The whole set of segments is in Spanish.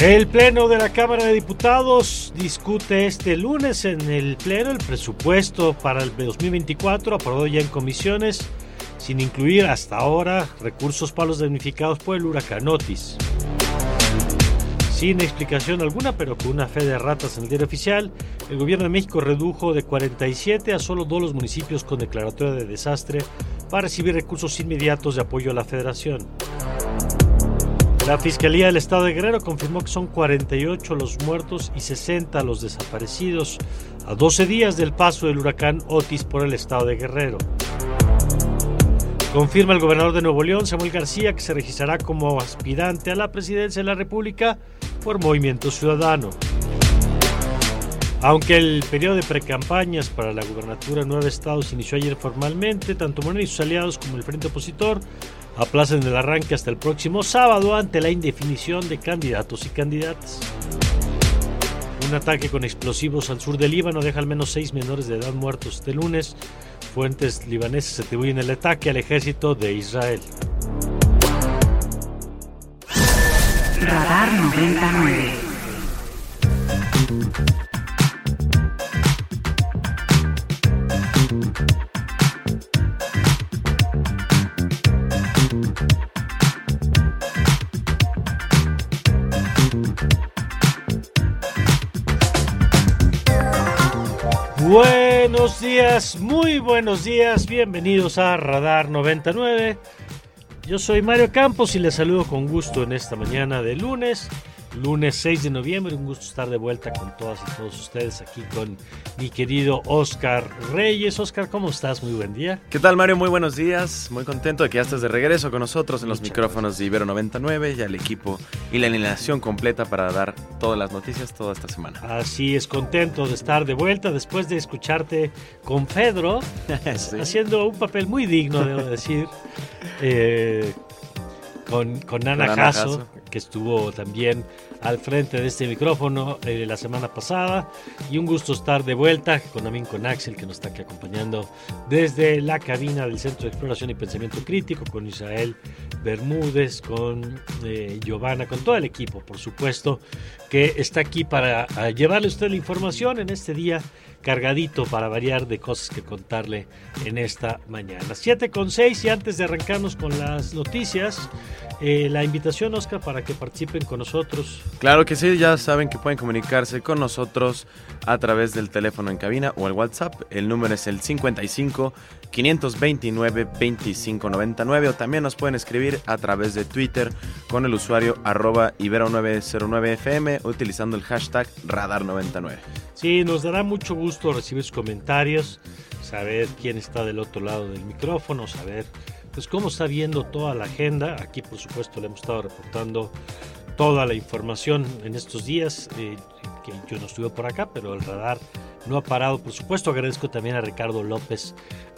El Pleno de la Cámara de Diputados discute este lunes en el Pleno el presupuesto para el 2024, aprobado ya en comisiones, sin incluir hasta ahora recursos para los damnificados por el huracán Otis. Sin explicación alguna, pero con una fe de ratas en el diario oficial, el gobierno de México redujo de 47 a solo dos los municipios con declaratoria de desastre para recibir recursos inmediatos de apoyo a la federación. La Fiscalía del Estado de Guerrero confirmó que son 48 los muertos y 60 los desaparecidos a 12 días del paso del huracán Otis por el Estado de Guerrero. Confirma el gobernador de Nuevo León, Samuel García, que se registrará como aspirante a la presidencia de la República por Movimiento Ciudadano. Aunque el periodo de precampañas para la gubernatura en nueve estados inició ayer formalmente, tanto Morena y sus aliados como el frente opositor aplazan el arranque hasta el próximo sábado ante la indefinición de candidatos y candidatas. Un ataque con explosivos al sur del Líbano deja al menos seis menores de edad muertos este lunes. Fuentes libanesas atribuyen el ataque al ejército de Israel. Radar 99. Buenos días, muy buenos días, bienvenidos a Radar 99. Yo soy Mario Campos y les saludo con gusto en esta mañana de lunes, lunes 6 de noviembre. Un gusto estar de vuelta con todas y todos ustedes aquí con mi querido Oscar Reyes. Oscar, ¿cómo estás? Muy buen día. ¿Qué tal Mario? Muy buenos días. Muy contento de que ya estés de regreso con nosotros en los Muchas micrófonos de Ibero 99 y al equipo y la alineación completa para dar todas las noticias toda esta semana. Así es, contento de estar de vuelta después de escucharte con Pedro, Sí. haciendo un papel muy digno, debo decir, eh, con, con Ana Con Ana Jasso, Jasso. Que estuvo también al frente de este micrófono eh, la semana pasada. Y un gusto estar de vuelta con también con Axel, que nos está acompañando desde la cabina del Centro de Exploración y Pensamiento Crítico, con Israel Bermúdez, con eh, Giovanna, con todo el equipo, por supuesto, que está aquí para ah, llevarle a usted la información en este día cargadito para variar de cosas que contarle en esta mañana. 7 con 6 y antes de arrancarnos con las noticias, eh, la invitación, Oscar, para que participen con nosotros. Claro que sí, ya saben que pueden comunicarse con nosotros a través del teléfono en cabina o el WhatsApp. El número es el 55 529 2599 o también nos pueden escribir a través de Twitter con el usuario arroba ibero909fm utilizando el hashtag radar99. Sí, nos dará mucho gusto recibir sus comentarios, saber quién está del otro lado del micrófono, saber pues cómo está viendo toda la agenda. Aquí, por supuesto, le hemos estado reportando toda la información en estos días, eh, yo no estuve por acá, pero el radar no ha parado. Por supuesto, agradezco también a Ricardo López,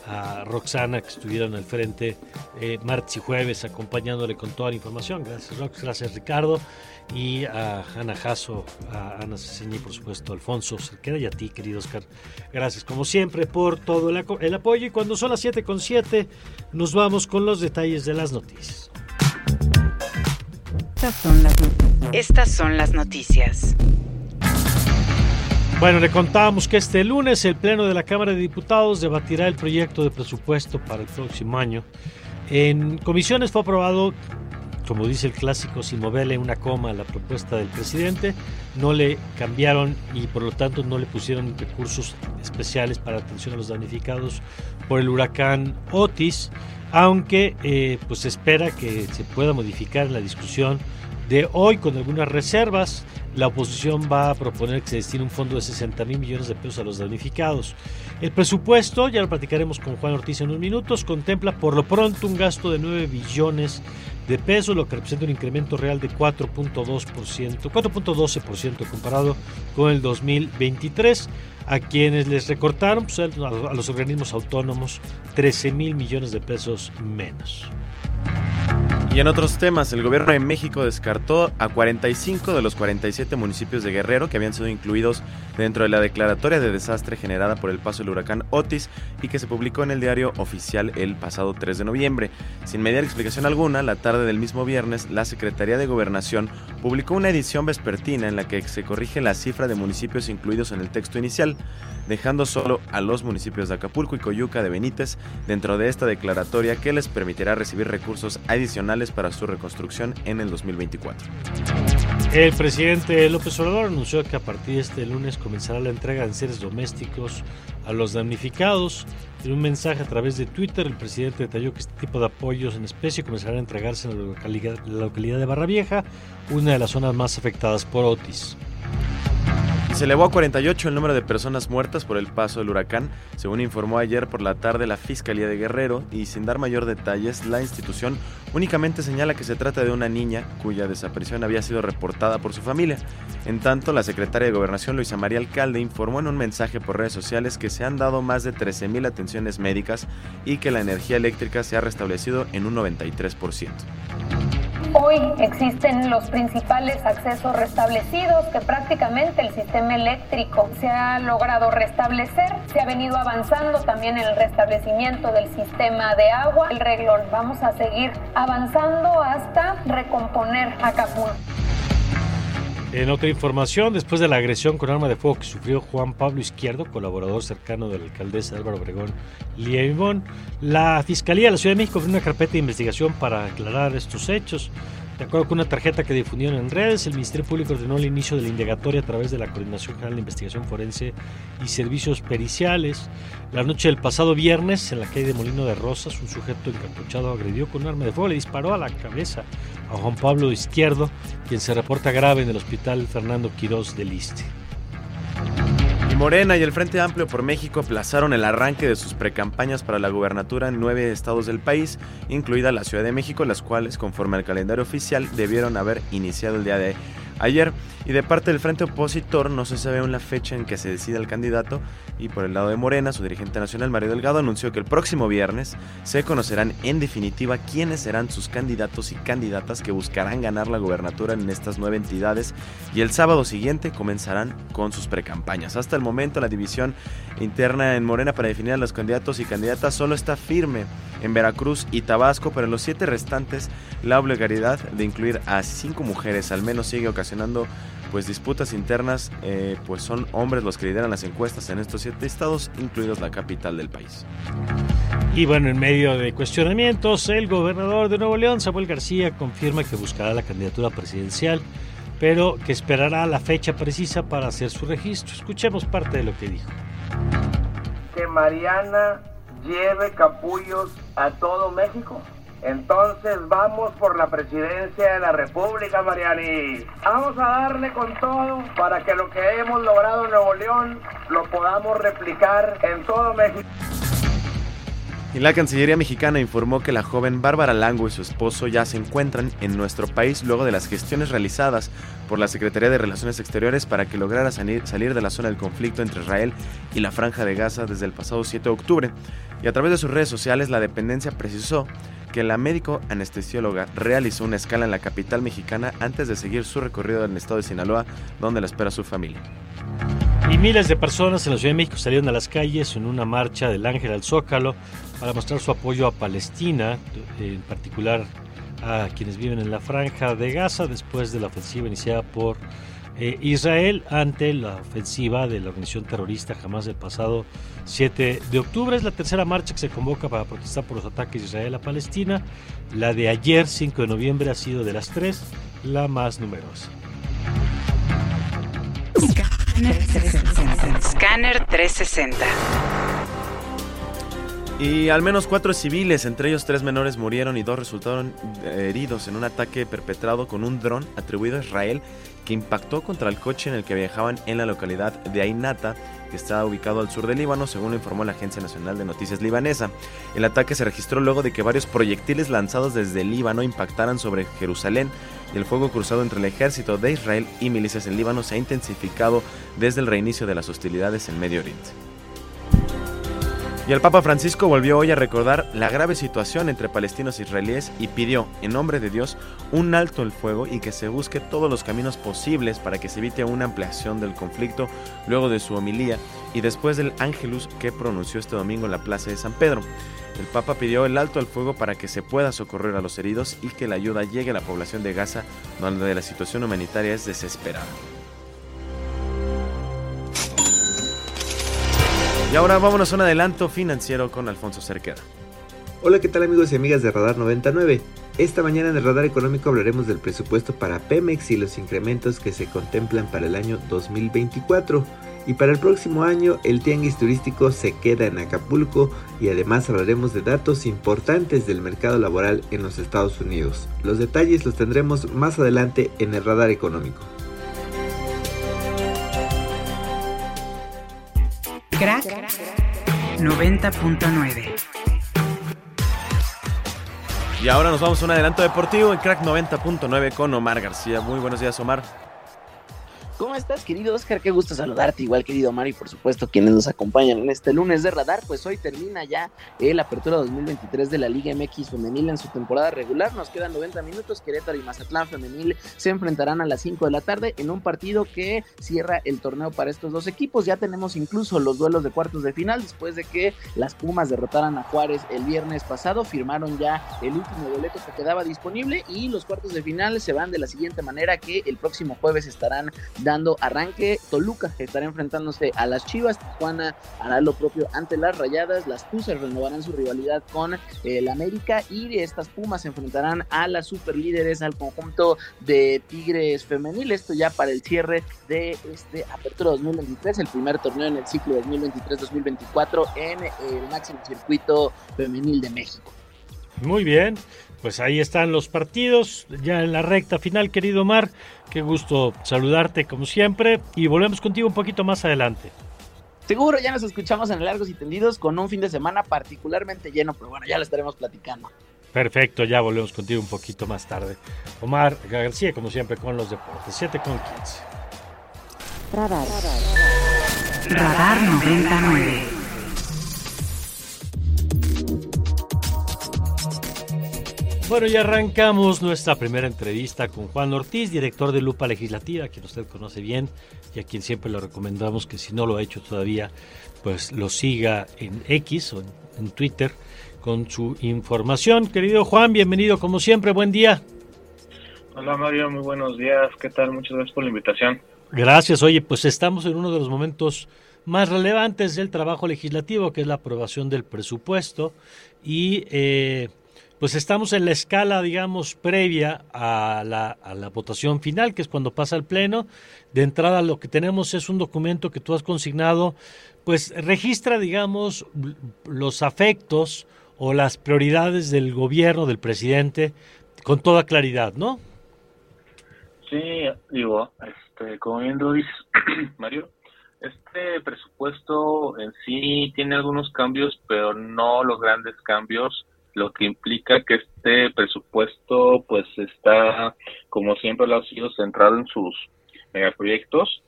a Roxana, que estuvieron al frente eh, martes y jueves acompañándole con toda la información. Gracias, Rox, gracias, Ricardo. Y a Ana Jasso, a Ana Ceseña y por supuesto a Alfonso Cerqueda y a ti, querido Oscar. Gracias como siempre por todo el apoyo. Y cuando son las 7 con 7, nos vamos con los detalles de las noticias. Estas son las, Estas son las noticias. Bueno, le contábamos que este lunes el Pleno de la Cámara de Diputados debatirá el proyecto de presupuesto para el próximo año. En comisiones fue aprobado como dice el clásico, sin moverle una coma a la propuesta del presidente, no le cambiaron y por lo tanto no le pusieron recursos especiales para atención a los damnificados por el huracán Otis, aunque eh, pues espera que se pueda modificar en la discusión de hoy con algunas reservas. La oposición va a proponer que se destine un fondo de 60 mil millones de pesos a los damnificados. El presupuesto, ya lo platicaremos con Juan Ortiz en unos minutos, contempla por lo pronto un gasto de 9 billones de pesos, lo que representa un incremento real de 4.2%, 4.12% comparado con el 2023, a quienes les recortaron pues, a los organismos autónomos 13 mil millones de pesos menos. Y en otros temas, el gobierno de México descartó a 45 de los 47 municipios de Guerrero que habían sido incluidos dentro de la declaratoria de desastre generada por el paso del huracán Otis y que se publicó en el diario oficial el pasado 3 de noviembre. Sin mediar explicación alguna, la tarde del mismo viernes, la Secretaría de Gobernación publicó una edición vespertina en la que se corrige la cifra de municipios incluidos en el texto inicial, dejando solo a los municipios de Acapulco y Coyuca de Benítez dentro de esta declaratoria que les permitirá recibir recursos adicionales para su reconstrucción en el 2024. El presidente López Obrador anunció que a partir de este lunes comenzará la entrega de seres domésticos a los damnificados. En un mensaje a través de Twitter, el presidente detalló que este tipo de apoyos en especie comenzarán a entregarse en la localidad, la localidad de Barra Vieja, una de las zonas más afectadas por Otis. Se elevó a 48 el número de personas muertas por el paso del huracán, según informó ayer por la tarde la Fiscalía de Guerrero, y sin dar mayor detalles, la institución únicamente señala que se trata de una niña cuya desaparición había sido reportada por su familia. En tanto, la secretaria de Gobernación, Luisa María Alcalde, informó en un mensaje por redes sociales que se han dado más de 13.000 atenciones médicas y que la energía eléctrica se ha restablecido en un 93%. Hoy existen los principales accesos restablecidos que prácticamente el sistema eléctrico se ha logrado restablecer. Se ha venido avanzando también en el restablecimiento del sistema de agua. El reglón vamos a seguir avanzando hasta recomponer Acapulco. En otra información, después de la agresión con arma de fuego que sufrió Juan Pablo Izquierdo, colaborador cercano de la alcaldesa Álvaro Obregón Liemón, la Fiscalía de la Ciudad de México abrió una carpeta de investigación para aclarar estos hechos. De acuerdo con una tarjeta que difundieron en redes, el Ministerio Público ordenó el inicio de la indagatoria a través de la Coordinación General de Investigación Forense y Servicios Periciales. La noche del pasado viernes, en la calle de Molino de Rosas, un sujeto encapuchado agredió con un arma de fuego, le disparó a la cabeza a Juan Pablo Izquierdo, quien se reporta grave en el Hospital Fernando Quirós de Liste. Morena y el Frente Amplio por México aplazaron el arranque de sus precampañas para la gubernatura en nueve estados del país, incluida la Ciudad de México, las cuales, conforme al calendario oficial, debieron haber iniciado el día de ayer. Y de parte del frente opositor no se sabe aún la fecha en que se decida el candidato. Y por el lado de Morena, su dirigente nacional, Mario Delgado, anunció que el próximo viernes se conocerán en definitiva quiénes serán sus candidatos y candidatas que buscarán ganar la gubernatura en estas nueve entidades. Y el sábado siguiente comenzarán con sus precampañas. Hasta el momento, la división interna en Morena para definir a los candidatos y candidatas solo está firme en Veracruz y Tabasco, pero en los siete restantes la obligatoriedad de incluir a cinco mujeres al menos sigue ocasionando pues disputas internas, eh, pues son hombres los que lideran las encuestas en estos siete estados, incluidos la capital del país. Y bueno, en medio de cuestionamientos, el gobernador de Nuevo León, Samuel García, confirma que buscará la candidatura presidencial, pero que esperará la fecha precisa para hacer su registro. Escuchemos parte de lo que dijo. Que Mariana lleve capullos a todo México. Entonces vamos por la presidencia de la República, Mariani. Vamos a darle con todo para que lo que hemos logrado en Nuevo León lo podamos replicar en todo México. Y la Cancillería mexicana informó que la joven Bárbara Lango y su esposo ya se encuentran en nuestro país luego de las gestiones realizadas por la Secretaría de Relaciones Exteriores para que lograra salir, de la zona del conflicto entre Israel y la Franja de Gaza desde el pasado 7 de octubre. Y a través de sus redes sociales la dependencia precisó que la médico anestesióloga realizó una escala en la capital mexicana antes de seguir su recorrido en el estado de Sinaloa, donde la espera su familia. Y miles de personas en la Ciudad de México salieron a las calles en una marcha del Ángel al Zócalo para mostrar su apoyo a Palestina, en particular a quienes viven en la franja de Gaza después de la ofensiva iniciada por eh, Israel ante la ofensiva de la organización terrorista jamás del pasado 7 de octubre. Es la tercera marcha que se convoca para protestar por los ataques de Israel a Palestina. La de ayer, 5 de noviembre, ha sido de las tres la más numerosa. Scanner 360. Y al menos cuatro civiles, entre ellos tres menores, murieron y dos resultaron heridos en un ataque perpetrado con un dron atribuido a Israel impactó contra el coche en el que viajaban en la localidad de Ainata, que está ubicado al sur del Líbano, según lo informó la Agencia Nacional de Noticias Libanesa. El ataque se registró luego de que varios proyectiles lanzados desde el Líbano impactaran sobre Jerusalén y el fuego cruzado entre el ejército de Israel y milicias en Líbano se ha intensificado desde el reinicio de las hostilidades en Medio Oriente. Y el Papa Francisco volvió hoy a recordar la grave situación entre palestinos e israelíes y pidió, en nombre de Dios, un alto el fuego y que se busque todos los caminos posibles para que se evite una ampliación del conflicto luego de su homilía y después del ángelus que pronunció este domingo en la Plaza de San Pedro. El Papa pidió el alto al fuego para que se pueda socorrer a los heridos y que la ayuda llegue a la población de Gaza, donde la situación humanitaria es desesperada. Y ahora vámonos a un adelanto financiero con Alfonso Cerqueda. Hola, ¿qué tal amigos y amigas de Radar 99? Esta mañana en el Radar Económico hablaremos del presupuesto para Pemex y los incrementos que se contemplan para el año 2024. Y para el próximo año el tianguis turístico se queda en Acapulco y además hablaremos de datos importantes del mercado laboral en los Estados Unidos. Los detalles los tendremos más adelante en el Radar Económico. Crack 90.9. Y ahora nos vamos a un adelanto deportivo en Crack 90.9 con Omar García. Muy buenos días, Omar. ¿Cómo estás, querido Oscar? Qué gusto saludarte, igual querido Mari, por supuesto, quienes nos acompañan en este lunes de radar. Pues hoy termina ya el Apertura 2023 de la Liga MX Femenil en su temporada regular. Nos quedan 90 minutos. Querétaro y Mazatlán Femenil se enfrentarán a las 5 de la tarde en un partido que cierra el torneo para estos dos equipos. Ya tenemos incluso los duelos de cuartos de final después de que las Pumas derrotaran a Juárez el viernes pasado. Firmaron ya el último boleto que quedaba disponible y los cuartos de final se van de la siguiente manera que el próximo jueves estarán dando arranque. Toluca estará enfrentándose a las Chivas, Tijuana hará lo propio ante las Rayadas, las Tuzas renovarán su rivalidad con el América y estas Pumas se enfrentarán a las superlíderes, al conjunto de Tigres femenil. Esto ya para el cierre de este Apertura 2023, el primer torneo en el ciclo 2023-2024 en el máximo circuito femenil de México. Muy bien, pues ahí están los partidos, ya en la recta final, querido Omar. Qué gusto saludarte como siempre y volvemos contigo un poquito más adelante. Seguro ya nos escuchamos en Largos y Tendidos con un fin de semana particularmente lleno, pero bueno, ya lo estaremos platicando. Perfecto, ya volvemos contigo un poquito más tarde. Omar García, como siempre, con los deportes. 7 con 15. Radar. Radar 99. Bueno, y arrancamos nuestra primera entrevista con Juan Ortiz, director de Lupa Legislativa, quien usted conoce bien y a quien siempre le recomendamos que si no lo ha hecho todavía, pues lo siga en X o en Twitter con su información. Querido Juan, bienvenido como siempre, buen día. Hola Mario, muy buenos días, ¿qué tal? Muchas gracias por la invitación. Gracias, oye, pues estamos en uno de los momentos más relevantes del trabajo legislativo, que es la aprobación del presupuesto y... Eh, pues estamos en la escala, digamos, previa a la, a la, votación final, que es cuando pasa el Pleno. De entrada lo que tenemos es un documento que tú has consignado, pues registra, digamos, los afectos o las prioridades del gobierno, del presidente, con toda claridad, ¿no? Sí, digo, este, como bien lo dices, Mario, este presupuesto en sí tiene algunos cambios, pero no los grandes cambios lo que implica que este presupuesto pues está, como siempre lo ha sido, centrado en sus megaproyectos,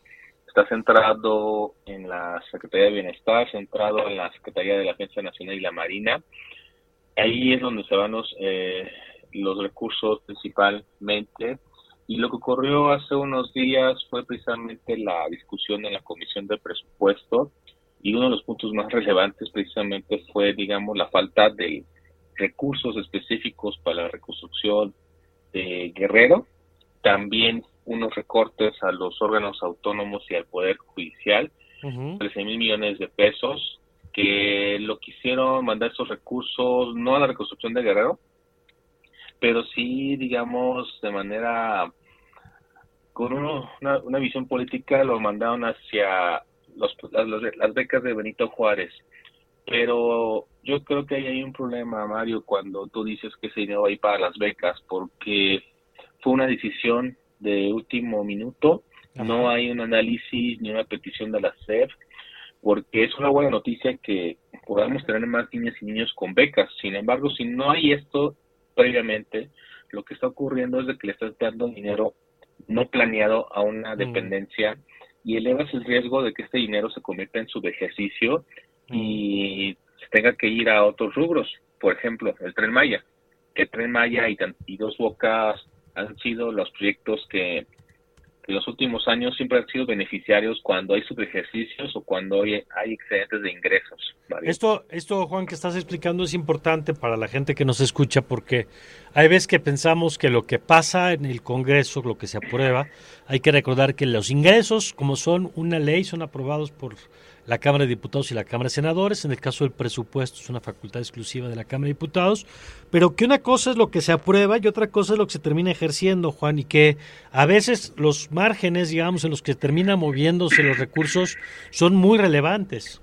está centrado en la Secretaría de Bienestar, centrado en la Secretaría de la Defensa Nacional y la Marina. Ahí es donde se van los, eh, los recursos principalmente. Y lo que ocurrió hace unos días fue precisamente la discusión en la Comisión de Presupuesto y uno de los puntos más relevantes precisamente fue, digamos, la falta de recursos específicos para la reconstrucción de Guerrero. También unos recortes a los órganos autónomos y al Poder Judicial, 13 mil millones de pesos, que lo quisieron mandar esos recursos no a la reconstrucción de Guerrero, pero sí, digamos, de manera con una, una, visión política lo mandaron hacia los, las, becas de Benito Juárez. Pero yo creo que ahí hay un problema, Mario, cuando tú dices que ese dinero va a ir para las becas, porque fue una decisión de último minuto, no hay un análisis ni una petición de la SEP, porque es una buena noticia que podamos tener más niñas y niños con becas. Sin embargo, si no hay esto previamente, lo que está ocurriendo es de que le estás dando dinero no planeado a una mm. dependencia y elevas el riesgo de que este dinero se convierta en su ejercicio y se tenga que ir a otros rubros. Por ejemplo, el Tren Maya. Que el Tren Maya y, y Dos Bocas han sido los proyectos que en los últimos años siempre han sido beneficiarios cuando hay subejercicios o cuando hay, hay excedentes de ingresos. Esto, esto, Juan, que estás explicando es importante para la gente que nos escucha porque hay veces que pensamos que lo que pasa en el Congreso, lo que se aprueba, hay que recordar que los ingresos, como son una ley, son aprobados por la Cámara de Diputados y la Cámara de Senadores. En el caso del presupuesto es una facultad exclusiva de la Cámara de Diputados. Pero que una cosa es lo que se aprueba y otra cosa es lo que se termina ejerciendo, Juan, y que a veces los márgenes, digamos, en los que terminan moviéndose los recursos son muy relevantes.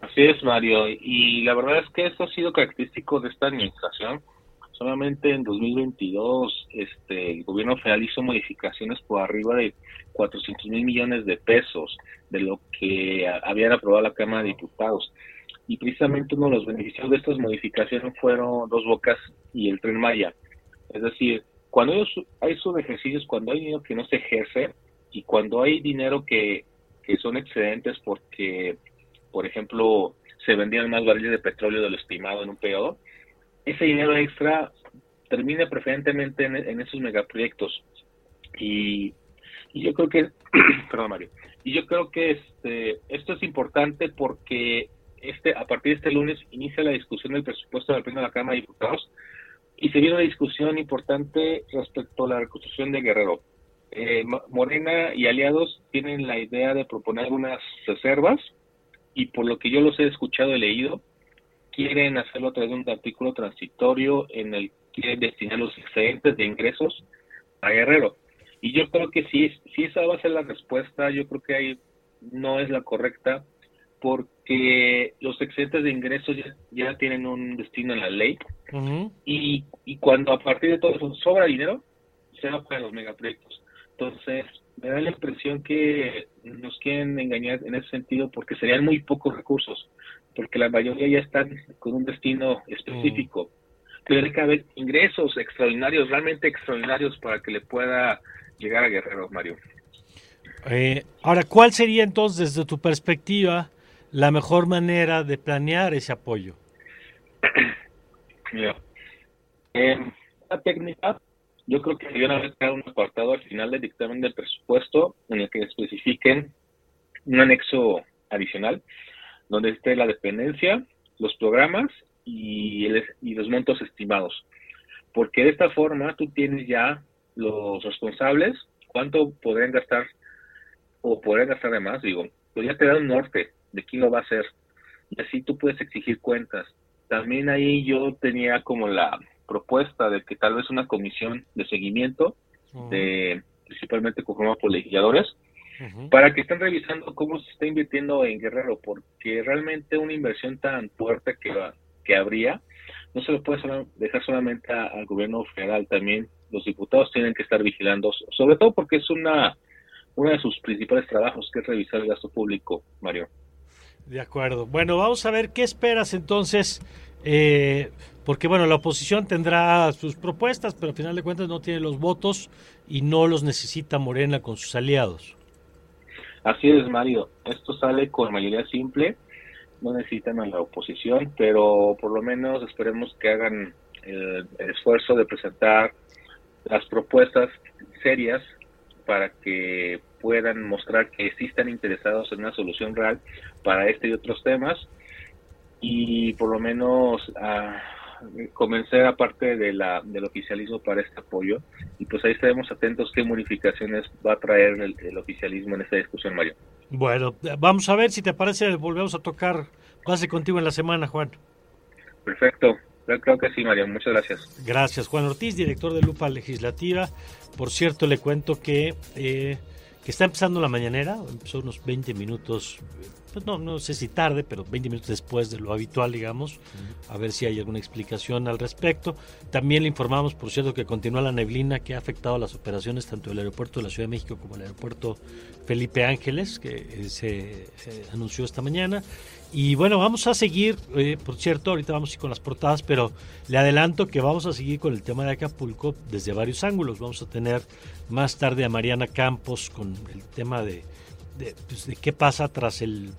Así es, Mario. Y la verdad es que esto ha sido característico de esta administración. Solamente en 2022 este, el gobierno federal hizo modificaciones por arriba de 400 mil millones de pesos de lo que habían aprobado la Cámara de Diputados. Y precisamente uno de los beneficios de estas modificaciones fueron Dos Bocas y el Tren Maya. Es decir, cuando hay esos ejercicios, cuando hay dinero que no se ejerce y cuando hay dinero que, que son excedentes porque, por ejemplo, se vendían más barriles de petróleo de lo estimado en un periodo, ese dinero extra termina preferentemente en, esos megaproyectos. Y, y yo creo que, perdón Mario, y yo creo que este, esto es importante porque este, a partir de este lunes inicia la discusión del presupuesto del Pleno de la Cámara de Diputados y se viene una discusión importante respecto a la reconstrucción de Guerrero. Eh, Morena y aliados tienen la idea de proponer algunas reservas y por lo que yo los he escuchado y leído, quieren hacerlo a través de un artículo transitorio en el que destinar los excedentes de ingresos a Guerrero. Y yo creo que si, si esa va a ser la respuesta, yo creo que ahí no es la correcta, porque los excedentes de ingresos ya, tienen un destino en la ley, y, y cuando a partir de todo eso sobra dinero, se va para los megaproyectos. Entonces, me da la impresión que nos quieren engañar en ese sentido porque serían muy pocos recursos porque la mayoría ya están con un destino específico. Mm. Tiene que haber ingresos extraordinarios, realmente extraordinarios, para que le pueda llegar a Guerrero, Mario. Eh, ahora, ¿cuál sería entonces, desde tu perspectiva, la mejor manera de planear ese apoyo? Mira, la técnica, yo creo que deberían haber creado un apartado al final del dictamen del presupuesto en el que especifiquen un anexo adicional donde esté la dependencia, los programas y, y los montos estimados. Porque de esta forma tú tienes ya los responsables, cuánto podrían gastar o podrían gastar de más, digo, pues ya te da un norte de quién lo va a hacer. Y así tú puedes exigir cuentas. También ahí yo tenía como la propuesta de que tal vez una comisión de seguimiento, de, principalmente conformada por legisladores, para que estén revisando cómo se está invirtiendo en Guerrero, porque realmente una inversión tan fuerte que, que habría, no se lo puede dejar solamente al gobierno federal, también los diputados tienen que estar vigilando, sobre todo porque es una uno de sus principales trabajos, que es revisar el gasto público, Mario. De acuerdo. Bueno, vamos a ver qué esperas entonces, eh, porque bueno, la oposición tendrá sus propuestas, pero al final de cuentas no tiene los votos y no los necesita Morena con sus aliados. Así es, Mario. Esto sale con mayoría simple. No necesitan a la oposición, pero por lo menos esperemos que hagan el, esfuerzo de presentar las propuestas serias para que puedan mostrar que sí están interesados en una solución real para este y otros temas y por lo menos ah, convencer aparte de la, del oficialismo para este apoyo y pues ahí estaremos atentos qué modificaciones va a traer el, oficialismo en esta discusión, Mario. Bueno, vamos a ver si te parece, volvemos a tocar base contigo en la semana, Juan. Perfecto, creo que sí, Mario, muchas gracias. Gracias, Juan Ortiz, director de Lupa Legislativa. Por cierto, le cuento que, eh, que está empezando la mañanera, empezó unos 20 minutos pues no, no sé si tarde, pero 20 minutos después de lo habitual, digamos, a ver si hay alguna explicación al respecto. También le informamos, por cierto, que continúa la neblina que ha afectado las operaciones tanto del aeropuerto de la Ciudad de México como el aeropuerto Felipe Ángeles, que eh, se, anunció esta mañana. Y bueno, vamos a seguir, eh, por cierto, ahorita vamos a ir con las portadas, pero le adelanto que vamos a seguir con el tema de Acapulco desde varios ángulos. Vamos a tener más tarde a Mariana Campos con el tema de pues, de, qué pasa tras el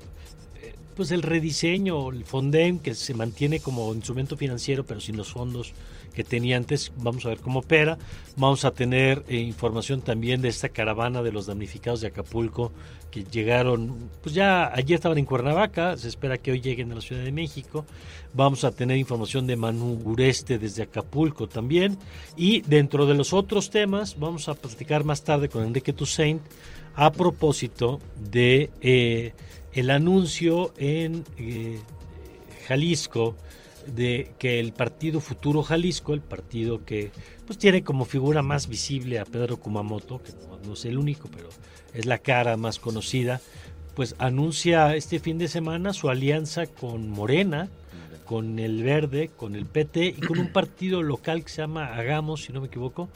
eh, pues el rediseño, el Fondem, que se mantiene como instrumento financiero, pero sin los fondos que tenía antes. Vamos a ver cómo opera. Vamos a tener eh, información también de esta caravana de los damnificados de Acapulco que llegaron, pues ya ayer estaban en Cuernavaca, se espera que hoy lleguen a la Ciudad de México. Vamos a tener información de Manu Ureste desde Acapulco también. Y dentro de los otros temas, vamos a platicar más tarde con Enrique Toussaint a propósito de eh, el anuncio en eh, Jalisco de que el partido Futuro Jalisco, el partido que pues tiene como figura más visible a Pedro Kumamoto, que no, es el único, pero es la cara más conocida, pues anuncia este fin de semana su alianza con Morena, con el Verde, con el PT y con un partido local que se llama Hagamos, si no me equivoco,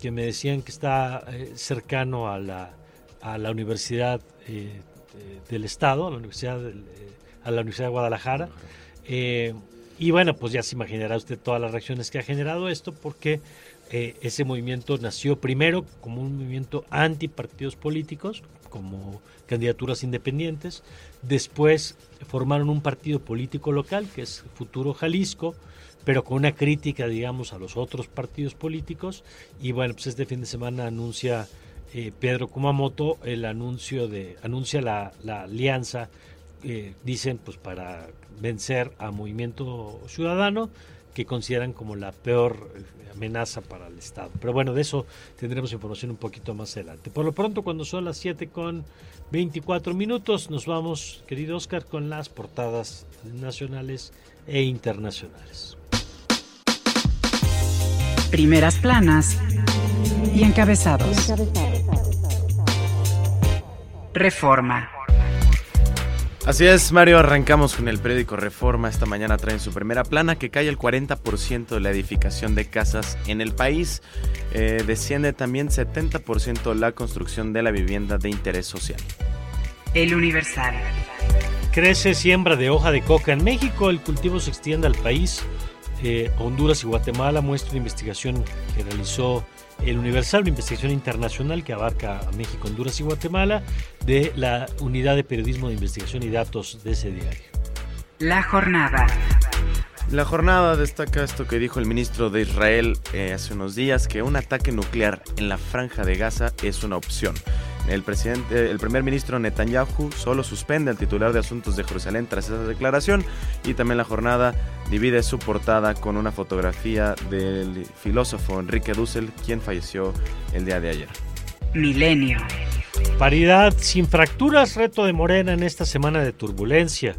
que me decían que está eh, cercano a la a la Universidad eh, del Estado, a la Universidad, eh, a la Universidad de Guadalajara. Eh, y bueno, pues ya se imaginará usted todas las reacciones que ha generado esto, porque ese movimiento nació primero como un movimiento anti partidos políticos, como candidaturas independientes. Después formaron un partido político local, que es Futuro Jalisco, pero con una crítica, digamos, a los otros partidos políticos. Y bueno, pues este fin de semana anuncia eh, Pedro Kumamoto el anuncio de anuncia la, alianza eh, dicen pues para vencer a Movimiento Ciudadano que consideran como la peor eh, amenaza para el Estado. Pero bueno, de eso tendremos información un poquito más adelante. Por lo pronto, cuando son las 7 con 24 minutos, nos vamos, querido Oscar, con las portadas nacionales e internacionales. Primeras planas y encabezados. Reforma. Así es, Mario, arrancamos con el periódico Reforma. Esta mañana traen su primera plana que cae el 40% de la edificación de casas en el país. Eh, desciende también 70% la construcción de la vivienda de interés social. El Universal. Crece siembra de hoja de coca en México, el cultivo se extiende al país. Eh, Honduras y Guatemala muestra una investigación que realizó el Universal, una investigación internacional que abarca a México, Honduras y Guatemala, de la Unidad de Periodismo de Investigación y Datos de ese diario. La jornada. La jornada destaca esto que dijo el ministro de Israel eh, hace unos días, que un ataque nuclear en la franja de Gaza es una opción. El, presidente, el primer ministro Netanyahu solo suspende al titular de Asuntos de Jerusalén tras esa declaración y también la jornada divide su portada con una fotografía del filósofo Enrique Dussel, quien falleció el día de ayer. Milenio. Paridad sin fracturas, reto de Morena en esta semana de turbulencia.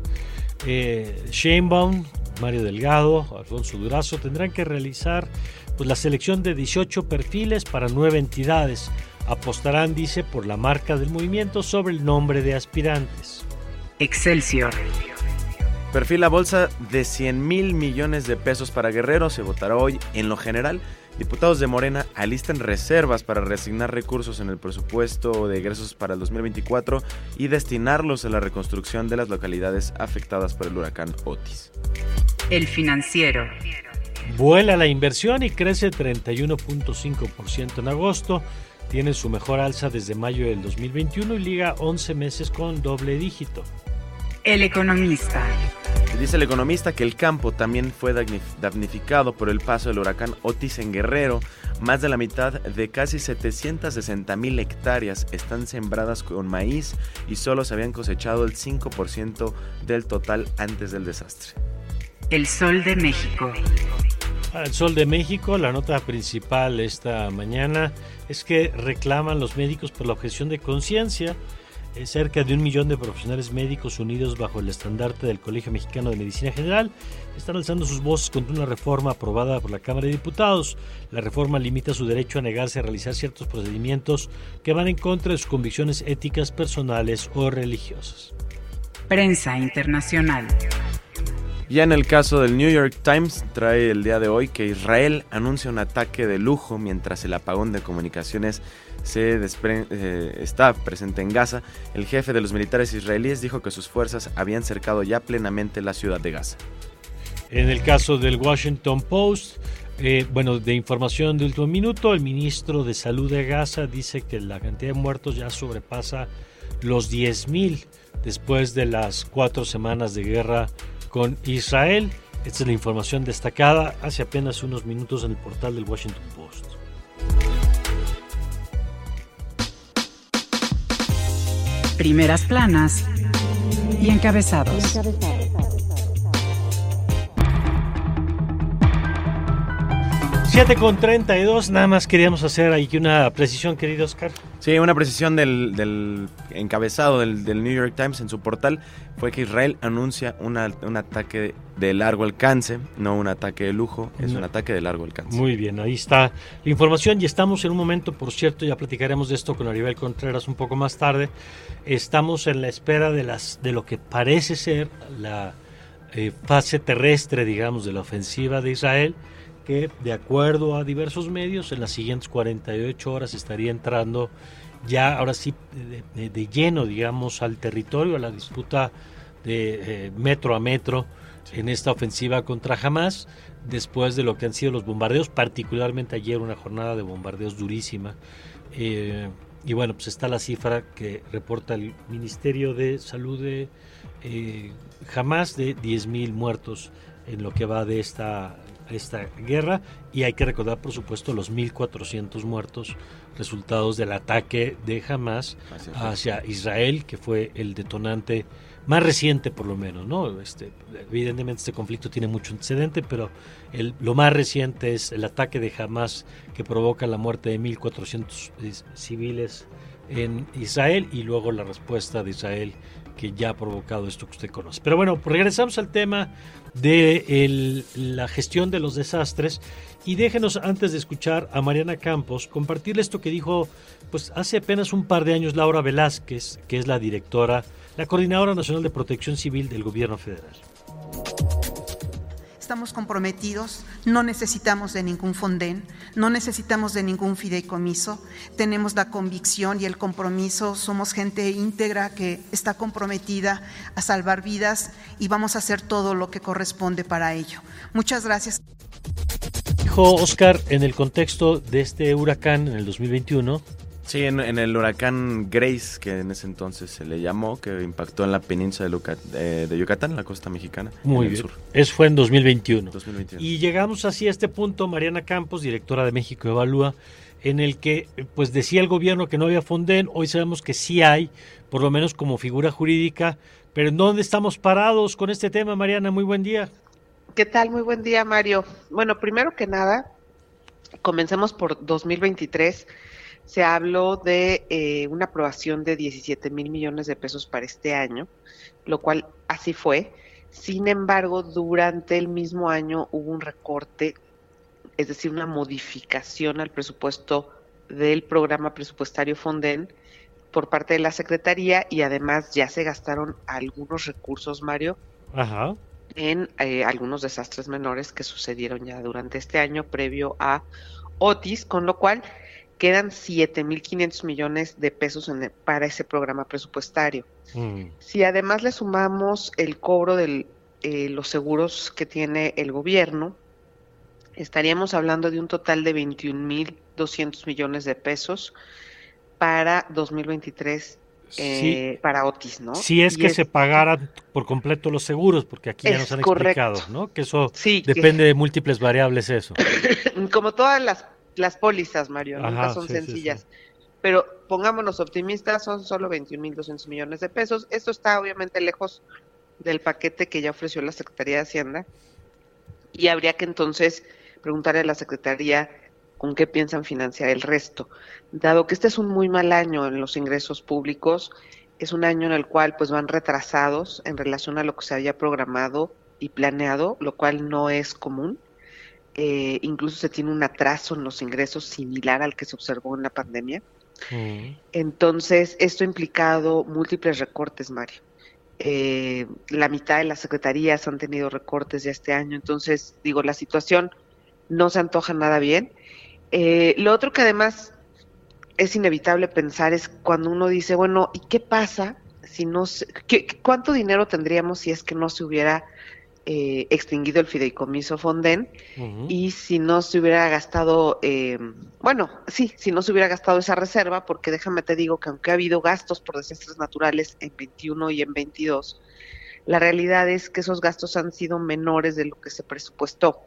Eh, Sheinbaum, Mario Delgado, Alfonso Durazo tendrán que realizar pues, la selección de 18 perfiles para nueve entidades Apostarán, dice, por la marca del movimiento sobre el nombre de aspirantes. Excelsior. Perfil la bolsa de 100 mil millones de pesos para Guerrero. Se votará hoy. En lo general, diputados de Morena alistan reservas para reasignar recursos en el presupuesto de egresos para el 2024 y destinarlos a la reconstrucción de las localidades afectadas por el huracán Otis. El financiero. Vuela la inversión y crece 31.5% en agosto tiene su mejor alza desde mayo del 2021 y liga 11 meses con doble dígito. El economista. Dice el economista que el campo también fue damnificado por el paso del huracán Otis en Guerrero. Más de la mitad de casi 760 mil hectáreas están sembradas con maíz y solo se habían cosechado el 5% del total antes del desastre. El sol de México. Al Sol de México, la nota principal esta mañana es que reclaman los médicos por la objeción de conciencia. Cerca de un millón de profesionales médicos unidos bajo el estandarte del Colegio Mexicano de Medicina General están alzando sus voces contra una reforma aprobada por la Cámara de Diputados. La reforma limita su derecho a negarse a realizar ciertos procedimientos que van en contra de sus convicciones éticas personales o religiosas. Prensa Internacional. Ya en el caso del New York Times trae el día de hoy que Israel anuncia un ataque de lujo mientras el apagón de comunicaciones se eh, está presente en Gaza. El jefe de los militares israelíes dijo que sus fuerzas habían cercado ya plenamente la ciudad de Gaza. En el caso del Washington Post, eh, bueno, de información de último minuto, el ministro de Salud de Gaza dice que la cantidad de muertos ya sobrepasa los 10.000 después de las cuatro semanas de guerra con Israel. Esta es la información destacada hace apenas unos minutos en el portal del Washington Post. Primeras planas y encabezados. 7 con 32, nada más queríamos hacer ahí una precisión, querido Oscar. Sí, una precisión del, encabezado del, New York Times en su portal fue que Israel anuncia un ataque de largo alcance, no un ataque de lujo, es un ataque de largo alcance. Muy bien, ahí está la información y estamos en un momento, por cierto, ya platicaremos de esto con Aribel Contreras un poco más tarde, estamos en la espera de, las, de lo que parece ser la eh, fase terrestre, digamos, de la ofensiva de Israel que de acuerdo a diversos medios en las siguientes 48 horas estaría entrando ya ahora sí de, lleno digamos al territorio, a la disputa de eh, metro a metro en esta ofensiva contra Hamas después de lo que han sido los bombardeos, particularmente ayer una jornada de bombardeos durísima. Eh, y bueno, pues está la cifra que reporta el Ministerio de Salud de eh, Hamas de 10.000 muertos en lo que va de esta esta guerra y hay que recordar por supuesto los 1.400 muertos resultados del ataque de Hamas hacia Israel, que fue el detonante más reciente por lo menos, ¿no? Este, evidentemente este conflicto tiene mucho antecedente, pero el, lo más reciente es el ataque de Hamas que provoca la muerte de 1.400 eh, civiles en Israel y luego la respuesta de Israel que ya ha provocado esto que usted conoce. Pero bueno, regresamos al tema de la gestión de los desastres y déjenos antes de escuchar a Mariana Campos compartirle esto que dijo pues hace apenas un par de años Laura Velázquez, que es la directora, la coordinadora nacional de protección civil del gobierno federal estamos comprometidos, no necesitamos de ningún fondén, no necesitamos de ningún fideicomiso, tenemos la convicción y el compromiso, somos gente íntegra que está comprometida a salvar vidas y vamos a hacer todo lo que corresponde para ello. Muchas gracias. Dijo Oscar, en el contexto de este huracán en el 2021, Sí, en, el huracán Grace, que en ese entonces se le llamó, que impactó en la península de, de Yucatán, en la costa mexicana. Muy bien. Sur. Eso fue en 2021. Y llegamos así a este punto, Mariana Campos, directora de México Evalúa, en el que pues decía el gobierno que no había Fonden, hoy sabemos que sí hay, por lo menos como figura jurídica, pero ¿en dónde estamos parados con este tema, Mariana? Muy buen día. ¿Qué tal? Muy buen día, Mario. Bueno, primero que nada, comencemos por 2023 se habló de eh, una aprobación de 17 mil millones de pesos para este año, lo cual así fue. Sin embargo, durante el mismo año hubo un recorte, es decir, una modificación al presupuesto del programa presupuestario Fonden por parte de la Secretaría y además ya se gastaron algunos recursos, Mario, en eh, algunos desastres menores que sucedieron ya durante este año previo a Otis, con lo cual quedan 7.500 millones de pesos para ese programa presupuestario. Mm. Si además le sumamos el cobro de eh, los seguros que tiene el gobierno, estaríamos hablando de un total de 21.200 millones de pesos para 2023 eh, para Otis, ¿no? Si es que se pagaran por completo los seguros, porque aquí ya nos han explicado, ¿no? Que eso depende de múltiples variables eso. Como todas las las pólizas, Mario, nunca son sencillas. Pero pongámonos optimistas, son solo 21.200 millones de pesos. Esto está obviamente lejos del paquete que ya ofreció la Secretaría de Hacienda y habría que entonces preguntarle a la Secretaría con qué piensan financiar el resto. Dado que este es un muy mal año en los ingresos públicos, es un año en el cual pues van retrasados en relación a lo que se había programado y planeado, lo cual no es común. Eh, incluso se tiene un atraso en los ingresos similar al que se observó en la pandemia. Mm. Entonces, esto ha implicado múltiples recortes, Mario. Eh, la mitad de las secretarías han tenido recortes ya este año, entonces, digo, la situación no se antoja nada bien. Eh, lo otro que además es inevitable pensar es cuando uno dice, bueno, ¿y qué pasa si no se, cuánto dinero tendríamos si es que no se hubiera eh, extinguido el fideicomiso Fonden y si no se hubiera gastado, eh, bueno, sí, si no se hubiera gastado esa reserva, porque déjame te digo que aunque ha habido gastos por desastres naturales en 21 y en 22, la realidad es que esos gastos han sido menores de lo que se presupuestó